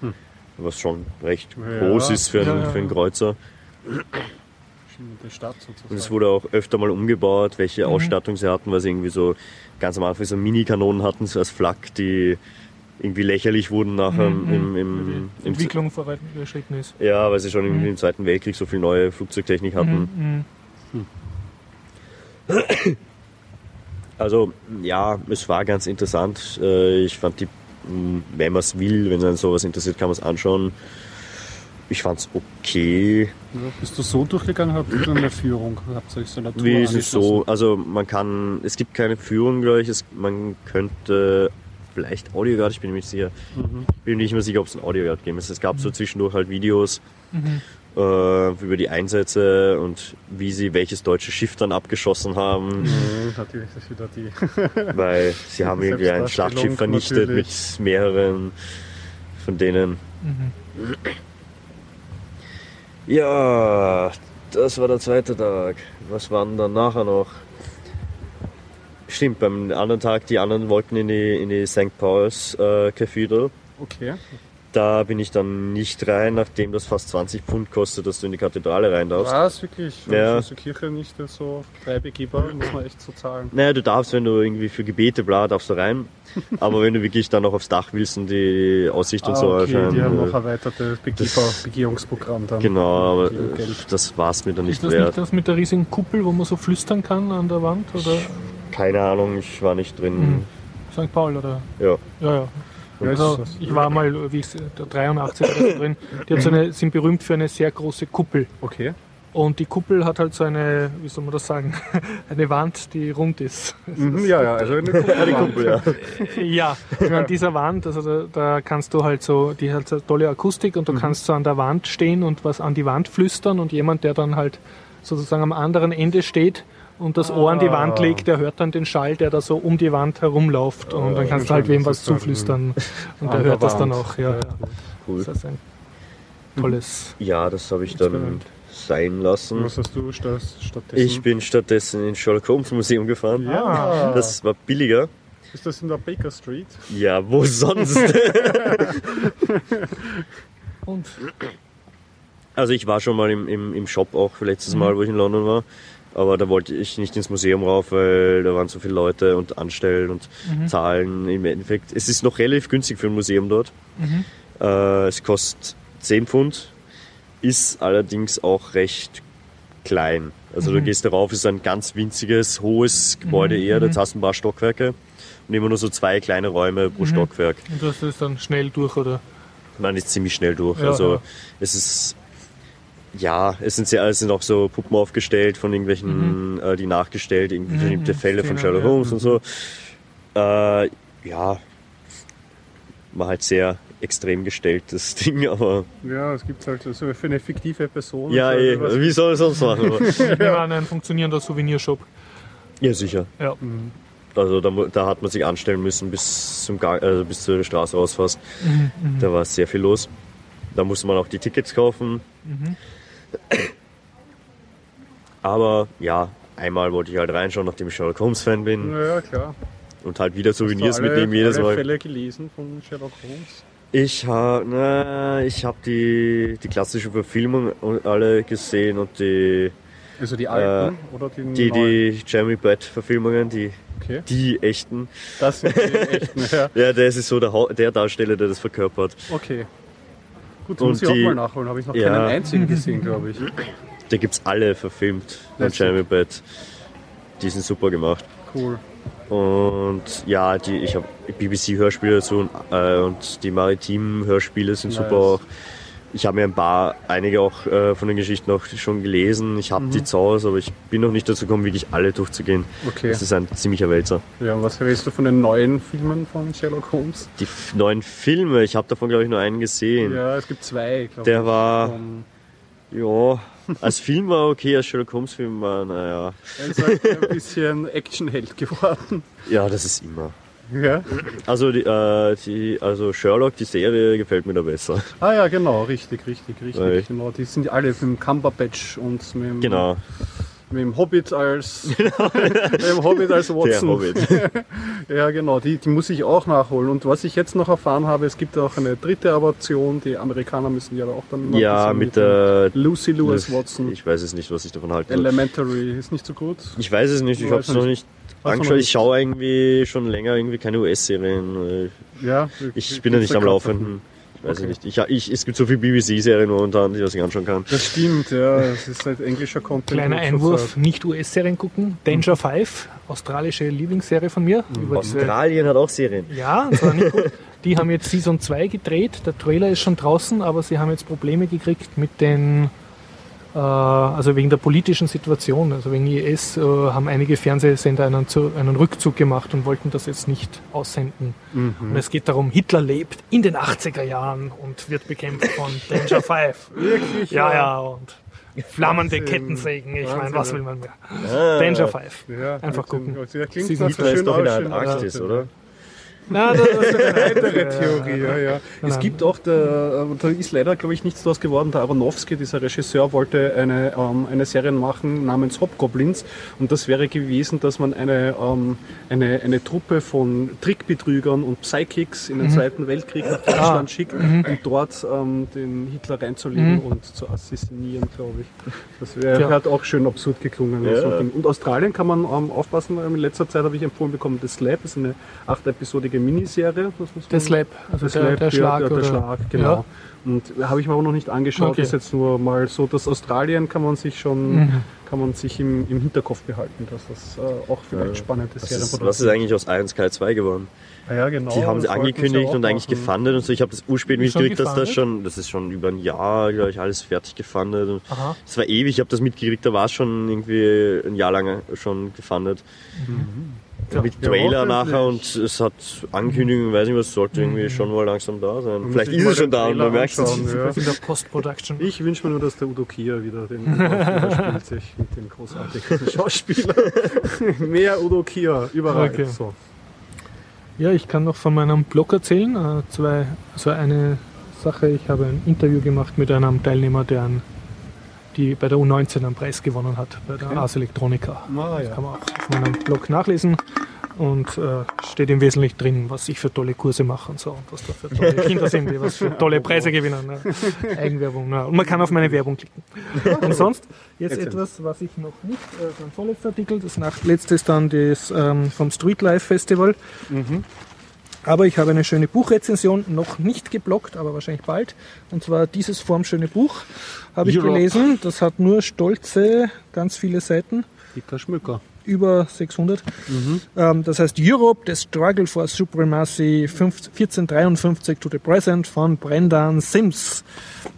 Hm. Was schon recht Ja. groß ist für, einen, Ja, für einen. Kreuzer. Stadt sozusagen. Und es wurde auch öfter mal umgebaut, welche Mhm. Ausstattung sie hatten, weil sie irgendwie so ganz am Anfang so Mini-Kanonen hatten, so als Flak, die irgendwie lächerlich wurden nachher Mhm, im, Weil im, die im, Entwicklung vorangeschritten ist. Ja, weil sie schon im, Mhm. im Zweiten Weltkrieg so viel neue Flugzeugtechnik hatten. Mhm. *coughs* Also ja, es war ganz interessant. Äh, Ich fand die, mh, wenn man es will, wenn einen sowas interessiert, kann man es anschauen. Ich fand es okay. Ja, bist du so durchgegangen, habt ihr eine Führung? Habt ihr euch so eine Tour Wie ist es so? Also man kann, es gibt keine Führung, glaube ich. Es, man könnte vielleicht Audioguard, ich bin mir nicht sicher. Mhm. Ich bin nicht mehr sicher, ob es ein Audioguard gegeben ist. Es gab so zwischendurch halt Videos Mhm. Äh, über die Einsätze und wie sie welches deutsche Schiff dann abgeschossen haben. Mhm, natürlich ist das wieder die. *laughs* weil sie haben irgendwie ein Schlachtschiff vernichtet natürlich. mit mehreren von denen. Mhm. Ja, das war der zweite Tag. Was waren dann nachher noch? Stimmt, beim anderen Tag, die anderen wollten in die, in die St. Paul's äh, Cathedral. Okay. Da bin ich dann nicht rein, nachdem das fast 20 Pfund kostet, dass du in die Kathedrale rein darfst. War es wirklich? Ja. Ist die Kirche nicht so frei begehbar? Muss man echt so zahlen. Naja, du darfst, wenn du irgendwie für Gebete bla, darfst du rein. *laughs* Aber wenn du wirklich dann noch aufs Dach willst und die Aussicht und Ah, so okay, anschauen, die haben äh, noch erweiterte Begehbar, Begehungsprogramm dann. Genau, aber äh, das war's mir dann nicht Ist das wert. nicht das mit der riesigen Kuppel, wo man so flüstern kann an der Wand? Oder Keine Ahnung, ich war nicht drin. Mhm. St. Paul, oder? Ja. Ja, ja. Also, ich war mal, wie ich, der 83 oder so drin. Die hat so eine, sind berühmt für eine sehr große Kuppel. Okay. Und die Kuppel hat halt so eine, wie soll man das sagen, *laughs* eine Wand, die rund ist. Mhm, ja, ja, also eine Kuppel. Die Kuppel, ja. Ja, und an dieser Wand, also da, da kannst du halt so, die hat so eine tolle Akustik und du kannst so an der Wand stehen und was an die Wand flüstern und jemand, der dann halt sozusagen am anderen Ende steht und das Ohr an die Wand Ah. legt, der hört dann den Schall, der da so um die Wand herumläuft und dann kannst du halt wem was zuflüstern und der hört das dann auch. Ja. Cool. Das ist ein tolles Ja, das habe ich dann sein lassen. Was hast du statt, stattdessen? Ich bin stattdessen ins Sherlock Holmes Museum gefahren. Ja. Das war billiger. ist das in der Baker Street? Ja, wo *laughs* sonst? Und Also ich war schon mal im, im, im Shop auch letztes Mal, wo ich in London war. Aber da wollte ich nicht ins Museum rauf, weil da waren so viele Leute und Anstellen und Zahlen. Im Endeffekt, es ist noch relativ günstig für ein Museum dort. Äh, es kostet 10 Pfund, ist allerdings auch recht klein. Also du gehst darauf, ist ein ganz winziges, hohes Gebäude eher, da hast du ein paar Stockwerke und immer nur so zwei kleine Räume pro Stockwerk. und das ist dann schnell durch, oder? Man ist ziemlich schnell durch. Ja, also ja. es ist ja, es sind sehr, es sind auch so Puppen aufgestellt von irgendwelchen, äh, die nachgestellt, irgendwie bestimmte Fälle von genau, Sherlock ja. Holmes und so. Äh, ja, war halt sehr extrem gestellt, das *laughs* Ding, aber Ja, es gibt halt so für eine fiktive Person. ja, so eh, wie soll es sonst machen? *laughs* Nehme an, ein funktionierender Souvenirshop. ja, sicher. Ja. Also da, da hat man sich anstellen müssen, bis zum Gang, also bis zur Straße rausfasst. Da war sehr viel los. Da musste man auch die Tickets kaufen. Aber ja, einmal wollte ich halt reinschauen, nachdem ich Sherlock Holmes Fan bin Ja, klar. und halt wieder Souvenirs alle, mitnehmen jedes alle Mal. Fälle gelesen von Sherlock Holmes? Ich habe ich habe die die klassische Verfilmung alle gesehen und die Also die alten oder die, Äh, die neuen? die Jeremy Brett Verfilmungen, die Okay. die echten. Das sind die echten, *laughs* ja. Ja, das ist so der, der Darsteller, der das verkörpert. Okay. Gut, Und muss ich die- auch mal nachholen. Habe ich noch Ja. keinen einzigen gesehen, glaube ich. Da gibt's alle verfilmt von. Jeremy Brett. Die sind super gemacht. Cool. Und ja, die, ich habe BBC-Hörspiele dazu und, äh, und die maritimen Hörspiele sind super Nice. auch. Ich habe mir ein paar, einige auch äh, von den Geschichten auch schon gelesen. Ich habe Mhm. die zu Hause, aber ich bin noch nicht dazu gekommen, wirklich alle durchzugehen. Okay. Das ist ein ziemlicher Wälzer. Ja, und was hältst du von den neuen Filmen von Sherlock Holmes? Die neuen Filme, ich habe davon glaube ich nur einen gesehen. Ja, es gibt zwei, glaube Der ich. war, Von- ja, als Film war okay, als Sherlock Holmes Film war, naja. Er ist halt ein bisschen Actionheld geworden. Ja, das ist immer. Ja. Also, die, äh, die, also Sherlock, die Serie gefällt mir da besser. Ah ja, genau, richtig, richtig, richtig. Weil- Genau, die sind alle mit dem Cumberbatch und mit dem, Genau, mit dem Hobbit als *laughs* *laughs* mit dem Hobbit als der Watson. Hobbit. *laughs* Ja, genau, die, die muss ich auch nachholen. Und was ich jetzt noch erfahren habe, es gibt auch eine dritte Adaption. Die Amerikaner müssen ja auch dann Ja, bisschen mit der. Lucy Lewis Watson. Ich weiß es nicht, was ich davon halte. Elementary ist nicht so gut. Ich weiß es nicht, ich habe es noch nicht. Nicht angeschaut. Ich nicht? schaue irgendwie schon länger irgendwie keine US-Serien. Ja, Ich bin ja nicht am Laufenden. Ich weiß Okay. nicht. Ich, ich, es gibt so viele BBC-Serien momentan, die was ich anschauen kann. Das stimmt, ja. Es ist halt englischer Content. Kleiner Einwurf, nicht US-Serien gucken. Danger 5, australische Lieblingsserie von mir. Über diese, Australien hat auch Serien. ja, das war nicht gut. Die haben jetzt Season 2 gedreht. Der Trailer ist schon draußen, aber sie haben jetzt Probleme gekriegt mit den, also wegen der politischen Situation. Also wegen IS äh, haben einige Fernsehsender einen, zu, einen Rückzug gemacht und wollten das jetzt nicht aussenden. Mhm. Und es geht darum, Hitler lebt in den 80er Jahren und wird bekämpft von *laughs* Danger 5. Wirklich? Ja, ja, und flammende Wahnsinn. Kettensägen. Ich meine, was ja. will man mehr? Ah, Danger 5. Ja, Einfach gucken. Ja, klingt Sie sind ist schön doch in der Antarktis, aus- oder? Na, das ist eine *laughs* Weitere Theorie, ja, ja. Es Nein. gibt auch, der, da ist leider, glaube ich, nichts draus geworden. Der Aronofsky, dieser Regisseur, wollte eine, ähm, eine Serie machen namens Hobgoblins. Und das wäre gewesen, dass man eine, ähm, eine, eine Truppe von Trickbetrügern und Psychics in den Zweiten Weltkrieg nach Deutschland schickt, um dort ähm, den Hitler reinzulegen und zu assassinieren, glaube ich. Das wäre Ja. hat auch schön absurd geklungen. Ja. So. Und Australien kann man ähm, aufpassen, weil in letzter Zeit habe ich empfohlen bekommen, The Slab ist eine acht-episodige Miniserie. Das muss der Slap, also der, der, Slab, der ja, Schlag. der, der oder, Schlag, genau. Ja. Und habe ich mir aber noch nicht angeschaut. Okay. Ist jetzt nur mal so, dass Australien kann man sich schon Mhm. kann man sich im, im Hinterkopf behalten, dass das äh, auch vielleicht Ja. Was Serien ist, was ist eigentlich aus 1 Sky 2 geworden? Ah ja, genau. Die haben sie angekündigt sie und auch eigentlich gefundet und so. Ich habe das ursprünglich mitgekriegt, dass das schon, das ist schon über ein Jahr, glaube ich, alles fertig gefundet. Es war ewig, ich habe das mitgekriegt, da war es schon irgendwie ein Jahr lang schon gefundet. Ja. Mit Trailer nachher und es hat Ankündigungen, weiß nicht was, sollte irgendwie schon mal langsam da sein. Muss Vielleicht ich ist es schon da und man merkt es ja. In der Post-Production. Ich wünsche mir nur, dass der Udo Kier wieder den Schauspieler spielt sich mit dem großartigen *laughs* Schauspieler. Mehr Udo Kier, überall. Okay. So. Ja, ich kann noch von meinem Blog erzählen. Äh, zwei, also eine Sache, ich habe ein Interview gemacht mit einem Teilnehmer, der ein die bei der U19 einen Preis gewonnen hat, bei der Ars Electronica. Ah, Das ja. kann man auch auf meinem Blog nachlesen und äh, steht im Wesentlichen drin, was ich für tolle Kurse mache und so und was da für tolle *laughs* Kinder sind, die was für tolle Preise gewinnen. Ne? Eigenwerbung. Ne? Und man kann auf meine Werbung klicken. Und sonst jetzt etwas, was ich noch nicht, äh, so ein vorletzter Artikel, das letzte ist dann das ähm, vom Street Life Festival. Aber ich habe eine schöne Buchrezension, noch nicht geblockt, aber wahrscheinlich bald. Und zwar dieses formschöne Buch habe ich Europe. gelesen. Das hat nur stolze, ganz viele Seiten Dicker Schmücker. über 600. Ähm, das heißt Europe, the Struggle for Supremacy 15 1453 to the Present von Brendan Sims.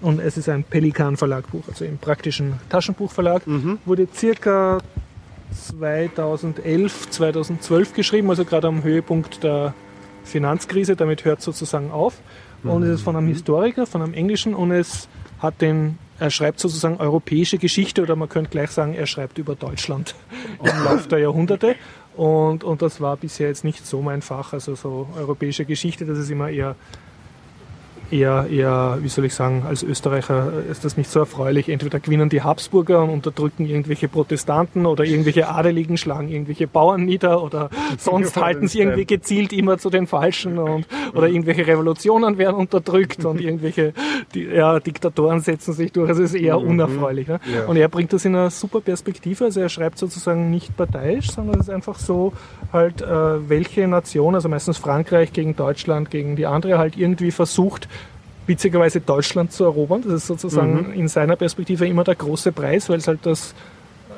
Und es ist ein Pelikan Verlagbuch, also im praktischen Taschenbuchverlag. Wurde circa 2011, 2012 geschrieben, also gerade am Höhepunkt der Finanzkrise. Damit hört sozusagen auf. Und es ist von einem Historiker, von einem englischen und es hat den er schreibt sozusagen europäische Geschichte oder man könnte gleich sagen, er schreibt über Deutschland *laughs* im Laufe der Jahrhunderte. Und, und das war bisher jetzt nicht so mein Fach, also so europäische Geschichte, das ist immer eher, eher, eher, wie soll ich sagen, als Österreicher ist das nicht so erfreulich. Entweder gewinnen die Habsburger und unterdrücken irgendwelche Protestanten oder irgendwelche Adeligen schlagen irgendwelche Bauern nieder oder sonst *laughs* halten sie irgendwie gezielt immer zu den Falschen und, oder irgendwelche Revolutionen werden unterdrückt und irgendwelche die, ja, Diktatoren setzen sich durch. Also es ist eher unerfreulich. Ne? Ja. Und er bringt das in einer super Perspektive. Also er schreibt sozusagen nicht parteiisch, sondern es ist einfach so, halt, äh, welche Nation, also meistens Frankreich gegen Deutschland, gegen die andere, halt irgendwie versucht, witzigerweise Deutschland zu erobern. Das ist sozusagen in seiner Perspektive immer der große Preis, weil es halt das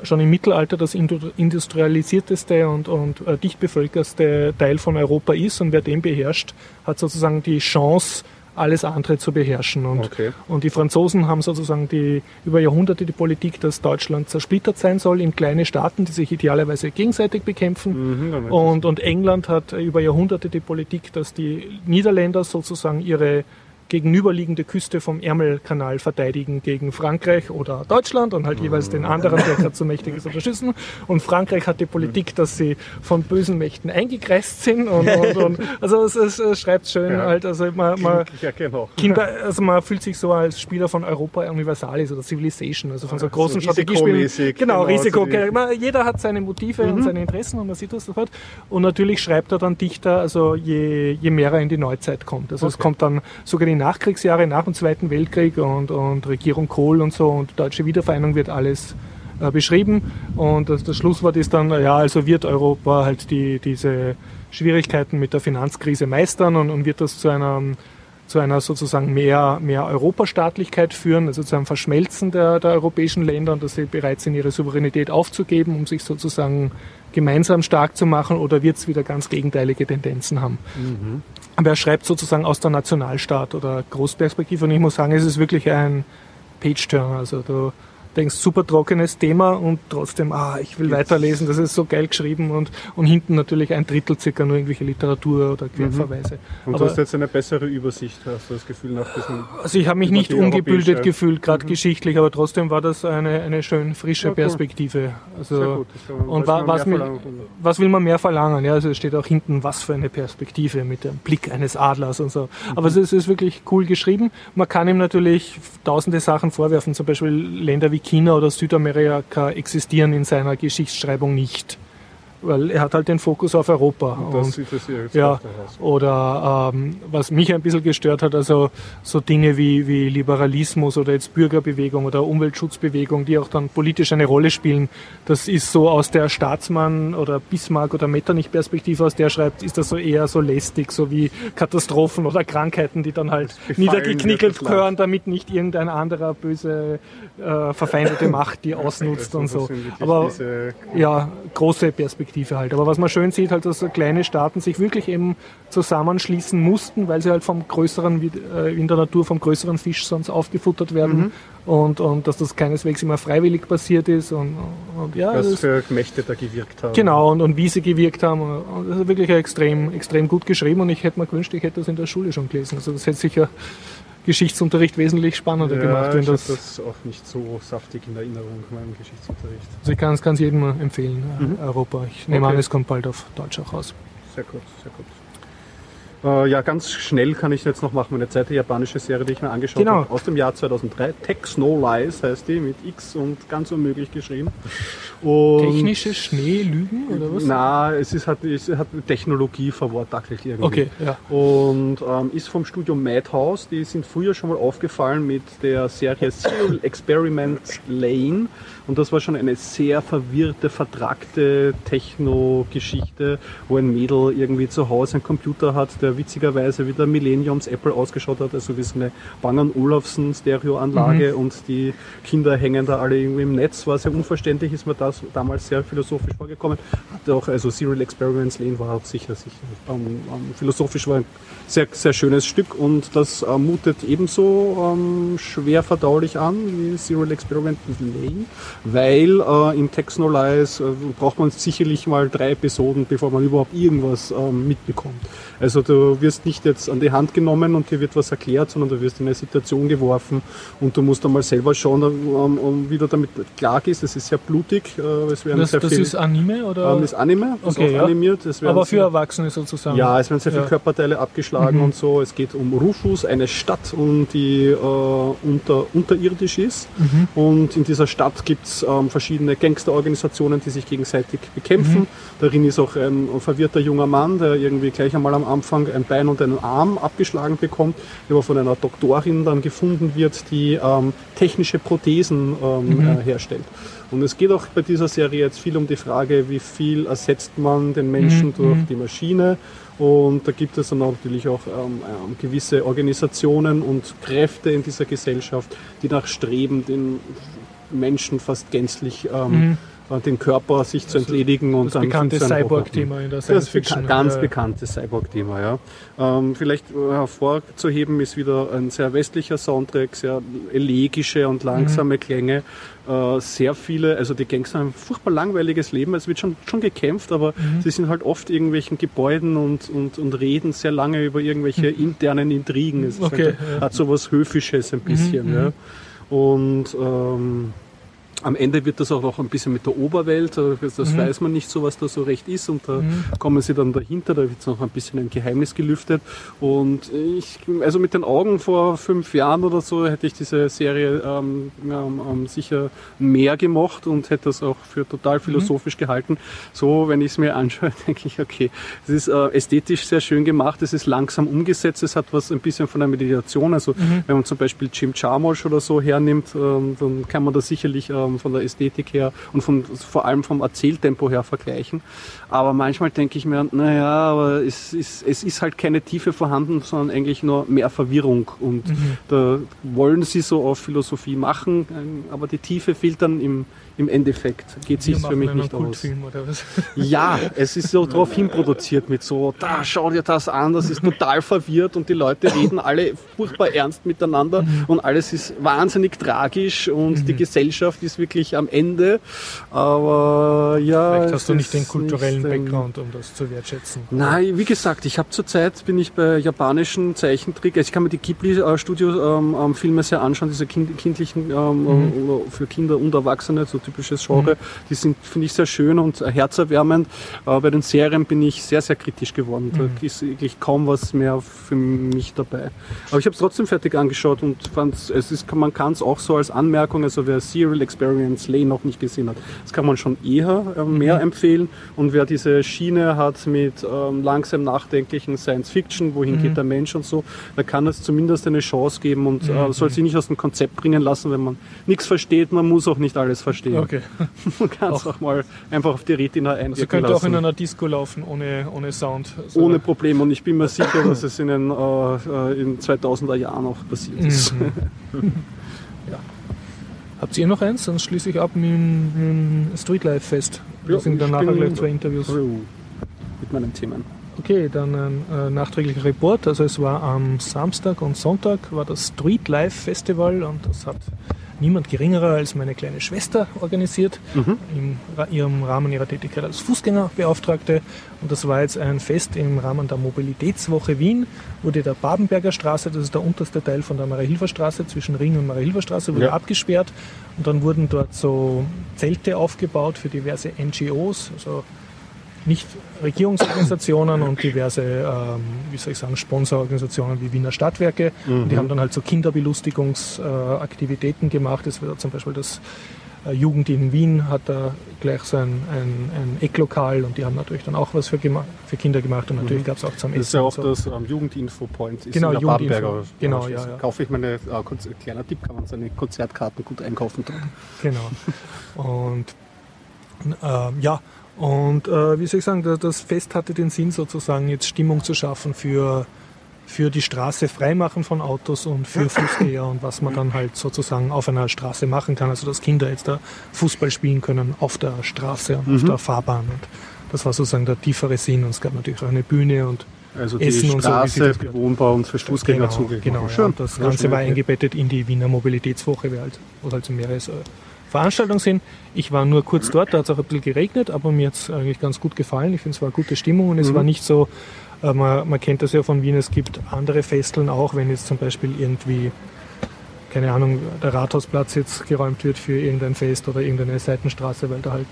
schon im Mittelalter das indu- industrialisierteste und, und äh, dicht bevölkerste Teil von Europa ist. Und wer den beherrscht, hat sozusagen die Chance, alles andere zu beherrschen. Und, Okay. und die Franzosen haben sozusagen die, über Jahrhunderte die Politik, dass Deutschland zersplittert sein soll in kleine Staaten, die sich idealerweise gegenseitig bekämpfen. Mhm, Und, und England hat über Jahrhunderte die Politik, dass die Niederländer sozusagen ihre gegenüberliegende Küste vom Ärmelkanal verteidigen gegen Frankreich oder Deutschland und halt jeweils den anderen, der gerade so mächtig ist, unterstützen. Und Frankreich hat die Politik, dass sie von bösen Mächten eingekreist sind. Und, und, und also es, es, es schreibt schön Ja. halt, also man, man, ja, genau. Kinder, also man fühlt sich so als Spieler von Europa Universalis oder Civilization, also von so großen so Strategiespielen. Genau, genau, Risiko. so man, jeder hat seine Motive und seine Interessen und man sieht das sofort. Und natürlich schreibt er dann Dichter, also je, je mehr er in die Neuzeit kommt. Also es Okay. kommt dann sogar die Nachkriegsjahre nach dem Zweiten Weltkrieg und, und Regierung Kohl und so und deutsche Wiedervereinigung wird alles äh, beschrieben. Und das, das Schlusswort ist dann, ja, also wird Europa halt die, diese Schwierigkeiten mit der Finanzkrise meistern und, und wird das zu einer zu einer sozusagen mehr, mehr Europastaatlichkeit führen, also zu einem Verschmelzen der, der europäischen Länder und dass sie bereit sind, ihre Souveränität aufzugeben, um sich sozusagen gemeinsam stark zu machen oder wird es wieder ganz gegenteilige Tendenzen haben. Aber er schreibt sozusagen aus der Nationalstaat oder Großperspektive und ich muss sagen, es ist wirklich ein Page-Turner. Also du denkst, super trockenes Thema und trotzdem, ah, ich will weiterlesen, das ist so geil geschrieben und, und hinten natürlich ein Drittel circa nur irgendwelche Literatur oder Querverweise. Und Aber- du hast jetzt eine bessere Übersicht, hast du das Gefühl, nach diesem. Also ich habe mich nicht ungebildet gefühlt, gerade geschichtlich, aber trotzdem war das eine, eine schön frische Ja, cool. Perspektive. Also, Sehr gut. Man- und was, mehr will, was will man mehr verlangen? Ja, also es steht auch hinten, was für eine Perspektive mit dem Blick eines Adlers und so. Mhm. Aber es ist, es ist wirklich cool geschrieben. Man kann ihm natürlich tausende Sachen vorwerfen, zum Beispiel Länder wie China oder Südamerika existieren in seiner Geschichtsschreibung nicht. Weil er hat halt den Fokus auf Europa. Und das Und- interessiert jetzt ja, oder ähm, was mich ein bisschen gestört hat, also so Dinge wie, wie Liberalismus oder jetzt Bürgerbewegung oder Umweltschutzbewegung, die auch dann politisch eine Rolle spielen. Das ist so aus der Staatsmann- oder Bismarck- oder Metternich-Perspektive, aus der schreibt, ist das so eher so lästig, so wie Katastrophen oder Krankheiten, die dann halt niedergeknickelt gehören, damit nicht irgendein anderer böse, äh, verfeindete Macht die *laughs* ausnutzt Also und so. Aber ja, große Perspektive halt. Aber was man schön sieht, halt, dass kleine Staaten sich wirklich eben zusammenschließen mussten, weil sie halt vom größeren, äh, in der Natur vom größeren Fisch sonst aufgefuttert werden. Mhm. Und, und dass das keineswegs immer freiwillig passiert ist. Und, und ja, was für Mächte da gewirkt haben. genau, und, und wie sie gewirkt haben. Und das ist wirklich extrem, extrem gut geschrieben. Und ich hätte mir gewünscht, ich hätte das in der Schule schon gelesen. Also das hätte sicher Geschichtsunterricht wesentlich spannender Ja, gemacht, wenn ich das, das auch nicht so saftig in Erinnerung, meinem Geschichtsunterricht. Also ich kann es jedem empfehlen, äh, Europa. Ich nehme Mhm. Okay. an, es kommt bald auf Deutsch auch raus. Sehr gut, sehr gut. Äh, ja, ganz schnell kann ich jetzt noch machen. Eine zweite japanische Serie, die ich mir angeschaut Genau. habe, aus dem Jahr 2003. Tex No Lies heißt die, mit X und ganz unmöglich geschrieben. Und Technische Schneelügen oder was? Na, es ist halt, es hat Technologie verwortachelt irgendwie. Okay, ja. Und ähm, ist vom Studio Madhouse. Die sind früher schon mal aufgefallen mit der Serie Serial Experiment Lane. Und das war schon eine sehr verwirrte, vertrackte Techno-Geschichte, wo ein Mädel irgendwie zu Hause einen Computer hat, der witzigerweise wie der Millenniums Apple ausgeschaut hat, also wie so eine Bang Olufsen Stereoanlage und die Kinder hängen da alle irgendwie im Netz. War sehr unverständlich, ist mir das damals sehr philosophisch vorgekommen. Hatte auch, also Serial Experiments Lane war sicher, sicher ähm, ähm, philosophisch war ein sehr, sehr schönes Stück und das äh, mutet ebenso ähm, schwer verdaulich an wie Serial Experiment Lane, weil äh, im Text No Lies äh, braucht man sicherlich mal drei Episoden, bevor man überhaupt irgendwas ähm, mitbekommt. Also du wirst nicht jetzt an die Hand genommen und dir wird was erklärt, sondern du wirst in eine Situation geworfen und du musst einmal selber schauen, ähm, um, wie du damit klar gehst. Es ist sehr blutig, äh, es werden Das, sehr das viel, ist Anime oder? ähm, ist Anime, ist Okay, ja. animiert. Aber für Erwachsene sozusagen. ja, es werden sehr viele Ja. Körperteile abgeschlagen Mhm. und so. Es geht um Rufus, eine Stadt, um die äh, unter, unterirdisch ist. Mhm. Und in dieser Stadt gibt es ähm, verschiedene Gangsterorganisationen, die sich gegenseitig bekämpfen. Mhm. Darin ist auch ein verwirrter junger Mann, der irgendwie gleich einmal am Anfang ein Bein und einen Arm abgeschlagen bekommt, der aber von einer Doktorin dann gefunden wird, die ähm, technische Prothesen ähm, Mhm. äh, herstellt. Und es geht auch bei dieser Serie jetzt viel um die Frage, wie viel ersetzt man den Menschen Mhm, durch mhm. die Maschine. Und da gibt es dann natürlich auch ähm, ähm, gewisse Organisationen und Kräfte in dieser Gesellschaft, die nach streben, den Menschen fast gänzlich ähm, äh, den Körper sich zu Mhm. Also entledigen und Das dann bekannte. Cyborg-Thema in der Das Science beka Fiction. ganz bekanntes Cyborg-Thema, ja. Ähm, vielleicht äh, hervorzuheben ist wieder ein sehr westlicher Soundtrack, sehr elegische und langsame Klänge. Äh, sehr viele, also die Gangster haben ein furchtbar langweiliges Leben. Es wird schon, schon gekämpft, aber sie sind halt oft irgendwelchen Gebäuden und, und, und reden sehr lange über irgendwelche internen Intrigen. Es ist Okay, halt, hat so was Höfisches ein bisschen, Mhm, ja. Und ähm, am Ende wird das auch noch ein bisschen mit der Oberwelt, das Mhm. weiß man nicht so, was da so recht ist und da Mhm. kommen sie dann dahinter, da wird noch ein bisschen ein Geheimnis gelüftet und ich, also mit den Augen vor fünf Jahren oder so hätte ich diese Serie ähm, ähm, sicher mehr gemocht und hätte das auch für total philosophisch gehalten. So, wenn ich es mir anschaue, *laughs* denke ich, okay, es ist äh, ästhetisch sehr schön gemacht, es ist langsam umgesetzt, es hat was ein bisschen von einer Meditation, also wenn man zum Beispiel Jim Jarmusch oder so hernimmt, ähm, dann kann man das sicherlich ähm, von der Ästhetik her und von, vor allem vom Erzähltempo her vergleichen. Aber manchmal denke ich mir, naja, aber es ist, es ist halt keine Tiefe vorhanden, sondern eigentlich nur mehr Verwirrung. Und da wollen sie so auf Philosophie machen, ähm, aber die Tiefe fehlt dann im, im Endeffekt. Geht Wir sich für mich einen nicht aus. Oder was? *laughs* Ja, es ist so darauf hinproduziert mit so, da schau dir das an, das ist total verwirrt und die Leute reden alle furchtbar ernst miteinander Mhm. und alles ist wahnsinnig tragisch und die Gesellschaft ist wirklich am Ende. Aber ja. Vielleicht es hast du nicht den kulturellen nicht, ähm, Background, um das zu wertschätzen. Nein, wie gesagt, ich habe zurzeit bin ich bei japanischen Zeichentrick. Also ich kann mir die Ghibli-Studio-Filme sehr anschauen, diese kind, kindlichen ähm, äh, für Kinder und Erwachsene, so typisches Genre. Die sind finde ich sehr schön und herzerwärmend. Äh, bei den Serien bin ich sehr sehr kritisch geworden. Da ist wirklich kaum was mehr für mich dabei. Aber ich habe es trotzdem fertig angeschaut und fand es ist man kann es auch so als Anmerkung, also wer Serial Experience Lane noch nicht gesehen hat, das kann man schon eher äh, mehr empfehlen. Und wer diese Schiene hat mit ähm, langsam nachdenklichen Science Fiction, wohin geht der Mensch und so, da kann es zumindest eine Chance geben und äh, soll sich nicht aus dem Konzept bringen lassen, wenn man nichts versteht. Man muss auch nicht alles verstehen. Okay. *laughs* Man kann es auch mal einfach auf die Retina Also einwirken könnte auch in lassen. einer Disco laufen, ohne, ohne Sound. Also, Ohne Problem und ich bin mir sicher, dass es in den äh, in 2000er Jahren auch passiert ist. Mhm. *laughs* ja. Habt ihr noch eins? Sonst schließe ich ab mit dem Streetlife Fest. Ja, Da sind dann bin- gleich zwei Interviews. Mit meinen Themen. Okay, dann ein äh, nachträglicher Report. Also es war am Samstag und Sonntag war das Street Life Festival und das hat niemand geringerer als meine kleine Schwester organisiert, im Ra- ihrem Rahmen ihrer Tätigkeit als Fußgängerbeauftragte. Und das war jetzt ein Fest im Rahmen der Mobilitätswoche Wien, wurde der Babenberger Straße, das ist der unterste Teil von der Maria-Hilfer Straße, zwischen Ring und Maria-Hilfer Straße, wurde Ja. abgesperrt und dann wurden dort so Zelte aufgebaut für diverse NGOs, also Nichtregierungsorganisationen und diverse, ähm, wie soll ich sagen, Sponsororganisationen wie Wiener Stadtwerke. Und die haben dann halt so Kinderbelustigungsaktivitäten gemacht. Es wird zum Beispiel das äh, Jugend in Wien hat da gleich so ein, ein, ein Ecklokal und die haben natürlich dann auch was für, für Kinder gemacht und natürlich gab es auch zum Das Essen. ist ja auch so. das ähm, Jugendinfo-Point. Genau, in Jugendinfo. Genau, ja, ja. Kaufe ich meine, äh, kleiner Tipp, kann man seine Konzertkarten gut einkaufen dort. Genau. Und ähm, ja, und äh, wie soll ich sagen, da- das Fest hatte den Sinn sozusagen jetzt Stimmung zu schaffen für, für die Straße freimachen von Autos und für Fußgänger und was man dann halt sozusagen auf einer Straße machen kann. Also dass Kinder jetzt da Fußball spielen können auf der Straße und auf der Fahrbahn. Und das war sozusagen der tiefere Sinn. Und es gab natürlich auch eine Bühne und Also die Essen und so, Straße das gehört. bewohnbar und für Fußgänger genau, zugänglich. genau, machen. ja. Schön. Und das Ganze war eingebettet in die Wiener Mobilitätswoche, wo halt, wo halt so mehrere so Veranstaltungen sind. Ich war nur kurz dort, da hat es auch ein bisschen geregnet, aber mir hat es eigentlich ganz gut gefallen. Ich finde, es war eine gute Stimmung und es Mhm. war nicht so, äh, man, man kennt das ja von Wien, es gibt andere Festeln auch, wenn jetzt zum Beispiel irgendwie, keine Ahnung, der Rathausplatz jetzt geräumt wird für irgendein Fest oder irgendeine Seitenstraße, weil da halt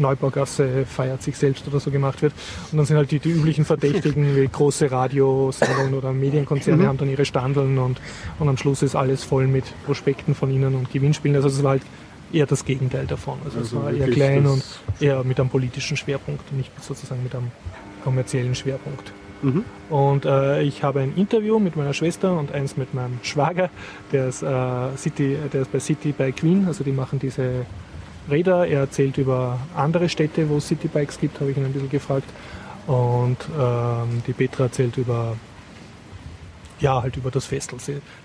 Neubaugasse feiert sich selbst oder so gemacht wird. Und dann sind halt die, die üblichen Verdächtigen wie große Radiosendungen oder Medienkonzerne haben dann ihre Standeln und, und am Schluss ist alles voll mit Prospekten von ihnen und Gewinnspielen. Also es war halt eher das Gegenteil davon. Also, es Also war eher klein und eher mit einem politischen Schwerpunkt und nicht sozusagen mit einem kommerziellen Schwerpunkt. Mhm. Und äh, ich habe ein Interview mit meiner Schwester und eins mit meinem Schwager, der ist, äh, City, der ist bei City bei Queen, also die machen diese Räder. Er erzählt über andere Städte, wo es Citybikes gibt, habe ich ihn ein bisschen gefragt. Und ähm, die Petra erzählt über ja, halt über das Festel.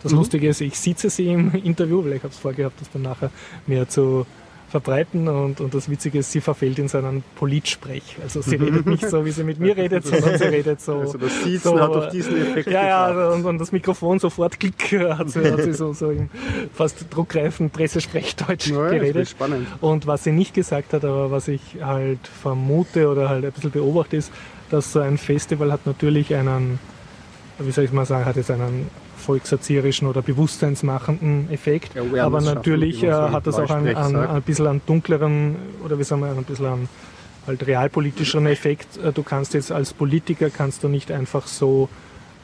Das Mhm. Lustige ist, ich sitze sie im *laughs* Interview, weil ich habe es vorgehabt, das dann nachher mehr zu verbreiten und, und das Witzige ist, sie verfällt in so einen Politsprech. Also sie redet nicht so, wie sie mit mir redet, sondern sie redet so. Also das Siezen so, hat auf diesen Effekt Ja, ja, und, und das Mikrofon sofort klick, hat sie, hat sie so, so im fast druckreifen Pressesprechdeutsch Ja, geredet. spannend. Und was sie nicht gesagt hat, aber was ich halt vermute oder halt ein bisschen beobachte, ist, dass so ein Festival hat natürlich einen, wie soll ich mal sagen, hat jetzt einen volkserzieherischen oder bewusstseinsmachenden Effekt. Ja, aber schaffen, natürlich wie äh, hat das auch einen, einen, ein bisschen einen dunkleren oder wie sagen wir, ein bisschen einen halt realpolitischeren Effekt. Äh, Du kannst jetzt als Politiker kannst du nicht einfach so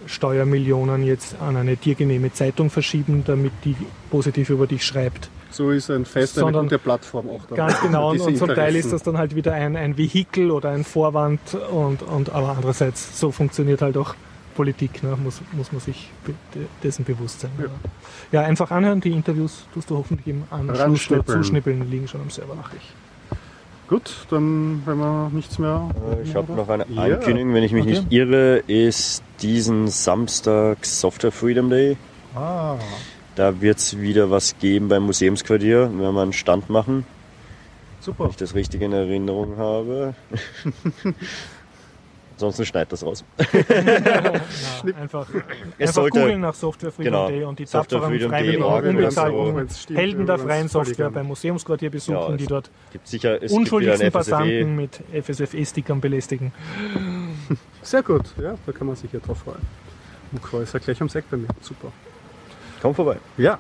Steuermillionen jetzt an eine tiergenehme Zeitung verschieben, damit die positiv über dich schreibt. So ist ein Fest eine Sondern- gute Plattform auch. da. Ganz genau, *laughs* und, und zum Teil ist das dann halt wieder ein, ein Vehikel oder ein Vorwand und, und aber andererseits, so funktioniert halt auch Politik, ne? muss, muss man sich dessen bewusst sein. Ja. ja, einfach anhören, die Interviews tust du hoffentlich im Anschluss zuschnippeln, liegen schon am Server. Mach ich. Gut, dann wenn wir nichts mehr. Äh, Ich habe noch eine Ja. Ankündigung, wenn ich mich Okay. nicht irre, ist diesen Samstag Software Freedom Day. Ah, Da wird es wieder was geben beim Museumsquartier. Wir werden einen Stand machen, wenn super. ich das richtig in Erinnerung habe. *laughs* Ansonsten schneidet das raus. *laughs* Ja, einfach einfach sollte- googeln nach Software Freedom genau, Day und die Software tapferen Freiwilligen unbezahlten Helden der freien Software beim Museumsquartier besuchen, Ja, die es dort Gibt sicher, es unschuldigsten FSFE. Passanten mit FSFE-Stickern belästigen. Sehr gut, ja, da kann man sich ja drauf freuen. Mukro ist ja gleich am Sekt bei mir. Super. Komm vorbei. Ja.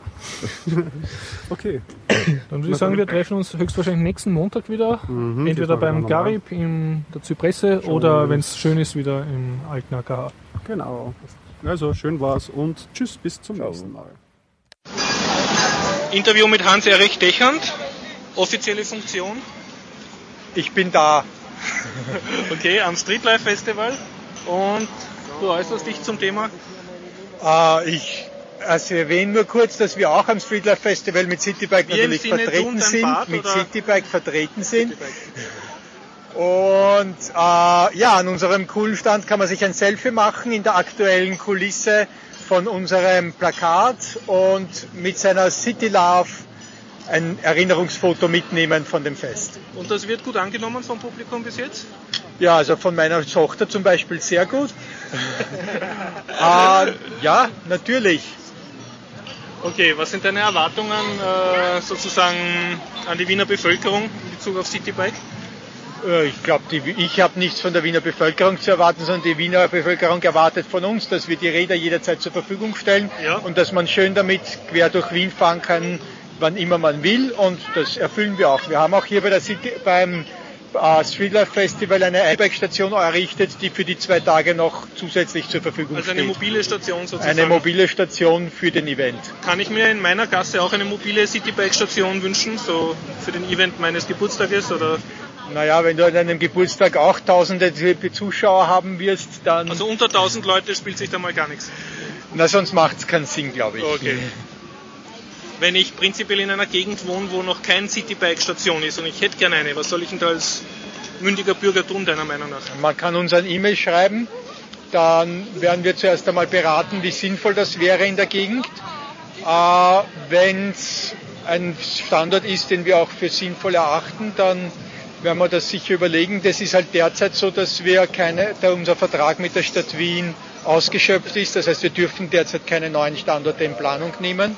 *laughs* okay. Dann würde ich sagen, wir treffen uns höchstwahrscheinlich nächsten Montag wieder. Mhm, Entweder beim. Garib in der Zypresse oder, wenn es schön ist, wieder im alten AKH. Genau. Also schön war's und tschüss, bis zum nächsten Mal. Interview mit Hans-Erich Dechand. Offizielle Funktion. Ich bin da. *laughs* Okay, am Streetlife Festival. Und du äußerst dich zum Thema. Äh, ich also erwähne nur kurz, dass wir auch am Streetlife Festival mit Citybike Wir natürlich vertreten sind, Bart, mit? Citybike vertreten sind. Und äh, ja, an unserem coolen Stand kann man sich ein Selfie machen in der aktuellen Kulisse von unserem Plakat und mit seiner City Love ein Erinnerungsfoto mitnehmen von dem Fest. Und das wird gut angenommen vom Publikum bis jetzt? Ja, also von meiner Tochter zum Beispiel sehr gut. äh, *laughs* ja, natürlich. Okay, was sind deine Erwartungen äh, sozusagen an die Wiener Bevölkerung in Bezug auf Citybike? Äh, Ich glaube, ich habe nichts von der Wiener Bevölkerung zu erwarten, sondern die Wiener Bevölkerung erwartet von uns, dass wir die Räder jederzeit zur Verfügung stellen Ja. und dass man schön damit quer durch Wien fahren kann, wann immer man will und das erfüllen wir auch. Wir haben auch hier bei der City, beim äh, Streetlife Festival eine E-Bike-Station errichtet, die für die zwei Tage noch zusätzlich zur Verfügung Also steht. eine mobile Station sozusagen. Eine mobile Station für den Event. Kann ich mir in meiner Gasse auch eine mobile Citybike-Station wünschen, so für den Event meines Geburtstages oder? Naja, wenn du an einem Geburtstag auch tausende Zuschauer haben wirst, dann... Also unter 1000 Leute spielt sich da mal gar nichts. na, sonst macht es keinen Sinn, glaube ich. Okay. Wenn ich prinzipiell in einer Gegend wohne, wo noch kein Citybike-Station ist und ich hätte gerne eine, was soll ich denn da als mündiger Bürger tun, deiner Meinung nach? Man kann uns ein E-Mail schreiben, dann werden wir zuerst einmal beraten, wie sinnvoll das wäre in der Gegend. Äh, Wenn es ein Standort ist, den wir auch für sinnvoll erachten, dann werden wir das sicher überlegen. Das ist halt derzeit so, dass wir keine, da unser Vertrag mit der Stadt Wien ausgeschöpft ist. Das heißt, wir dürfen derzeit keine neuen Standorte in Planung nehmen.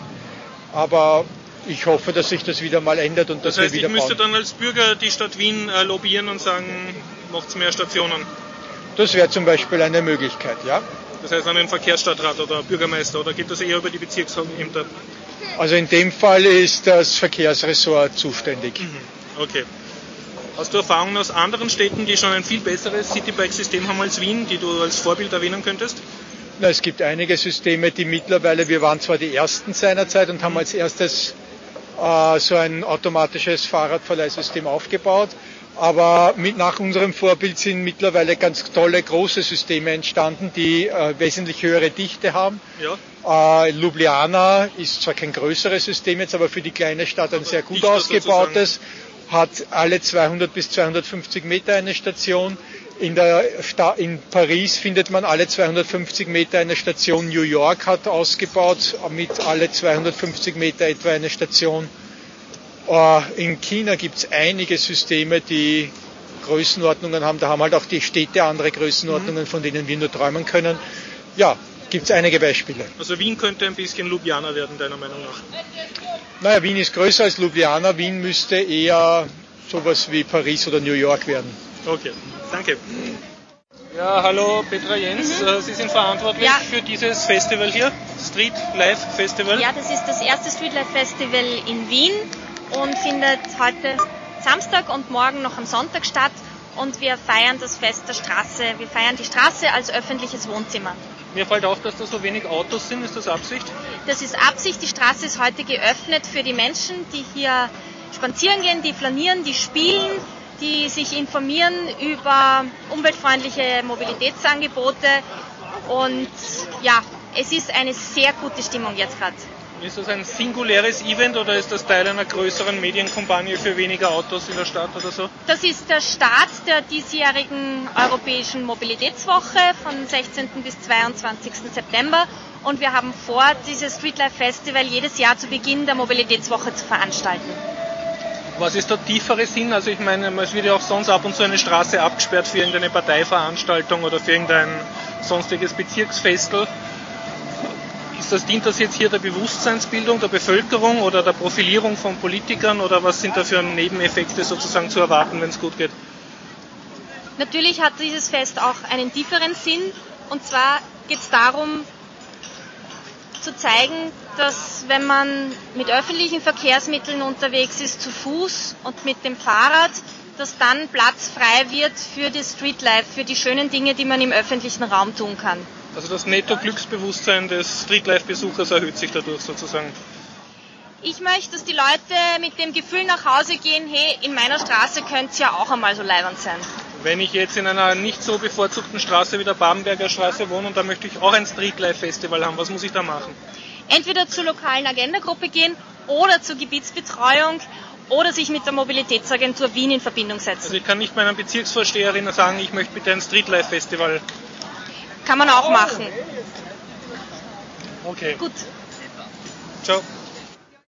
Aber ich hoffe, dass sich das wieder mal ändert und dass Das heißt, wir ich wieder müsste bauen. dann als Bürger die Stadt Wien äh, lobbyieren und sagen, macht's mehr Stationen. Das wäre zum Beispiel eine Möglichkeit, ja. Das heißt an den Verkehrsstadtrat oder Bürgermeister oder geht das eher über die Bezirksämter? Also in dem Fall ist das Verkehrsressort zuständig. Okay. Hast du Erfahrungen aus anderen Städten, die schon ein viel besseres Citybike-System haben als Wien, die du als Vorbild erwähnen könntest? Na, es gibt einige Systeme, die mittlerweile, wir waren zwar die ersten seinerzeit und haben als erstes äh, so ein automatisches Fahrradverleihsystem aufgebaut, aber mit, nach unserem Vorbild sind mittlerweile ganz tolle große Systeme entstanden, die äh, wesentlich höhere Dichte haben. Ja. Äh, Ljubljana ist zwar kein größeres System jetzt, aber für die kleine Stadt ein sehr gut ausgebautes, hat alle 200 bis 250 Meter eine Station. In, der Sta in Paris findet man alle 250 Meter eine Station. New York hat ausgebaut mit alle 250 Meter etwa eine Station. Äh, In China gibt es einige Systeme, die Größenordnungen haben. Da haben halt auch die Städte andere Größenordnungen, von denen wir nur träumen können. Ja, gibt es einige Beispiele. Also Wien könnte ein bisschen Ljubljana werden, deiner Meinung nach. Naja, Wien ist größer als Ljubljana. Wien müsste eher sowas wie Paris oder New York werden. Okay, danke. Ja, hallo Petra Jens, Äh, Sie sind verantwortlich Ja. für dieses Festival hier, Street Life Festival. Ja, das ist das erste Streetlife Festival in Wien und findet heute Samstag und morgen noch am Sonntag statt. Und wir feiern das Fest der Straße. Wir feiern die Straße als öffentliches Wohnzimmer. Mir fällt auf, dass da so wenig Autos sind, ist das Absicht? Das ist Absicht. Die Straße ist heute geöffnet für die Menschen, die hier spazieren gehen, die flanieren, die spielen, die sich informieren über umweltfreundliche Mobilitätsangebote. Und ja, es ist eine sehr gute Stimmung jetzt gerade. Ist das ein singuläres Event oder ist das Teil einer größeren Medienkampagne für weniger Autos in der Stadt oder so? Das ist der Start der diesjährigen Europäischen Mobilitätswoche von 16. bis 22. September und wir haben vor, dieses Streetlife Festival jedes Jahr zu Beginn der Mobilitätswoche zu veranstalten. Was ist der tiefere Sinn? Also ich meine, es wird ja auch sonst ab und zu eine Straße abgesperrt für irgendeine Parteiveranstaltung oder für irgendein sonstiges Bezirksfestel. Ist das, dient das jetzt hier der Bewusstseinsbildung der Bevölkerung oder der Profilierung von Politikern oder was sind da für Nebeneffekte sozusagen zu erwarten, wenn es gut geht? Natürlich hat dieses Fest auch einen tieferen Sinn und zwar geht es darum, zu zeigen, dass wenn man mit öffentlichen Verkehrsmitteln unterwegs ist, zu Fuß und mit dem Fahrrad, dass dann Platz frei wird für das Streetlife, für die schönen Dinge, die man im öffentlichen Raum tun kann. Also das Netto-Glücksbewusstsein des Streetlife-Besuchers erhöht sich dadurch sozusagen. Ich möchte, dass die Leute mit dem Gefühl nach Hause gehen, hey, in meiner Straße könnte es ja auch einmal so leibend sein. Wenn ich jetzt in einer nicht so bevorzugten Straße wie der Babenberger Straße wohne und da möchte ich auch ein Streetlife-Festival haben, was muss ich da machen? Entweder zur lokalen Agendagruppe gehen oder zur Gebietsbetreuung oder sich mit der Mobilitätsagentur Wien in Verbindung setzen. Also ich kann nicht meiner Bezirksvorsteherin sagen, ich möchte bitte ein Streetlife-Festival. Kann man auch machen. Okay, Gut. ciao.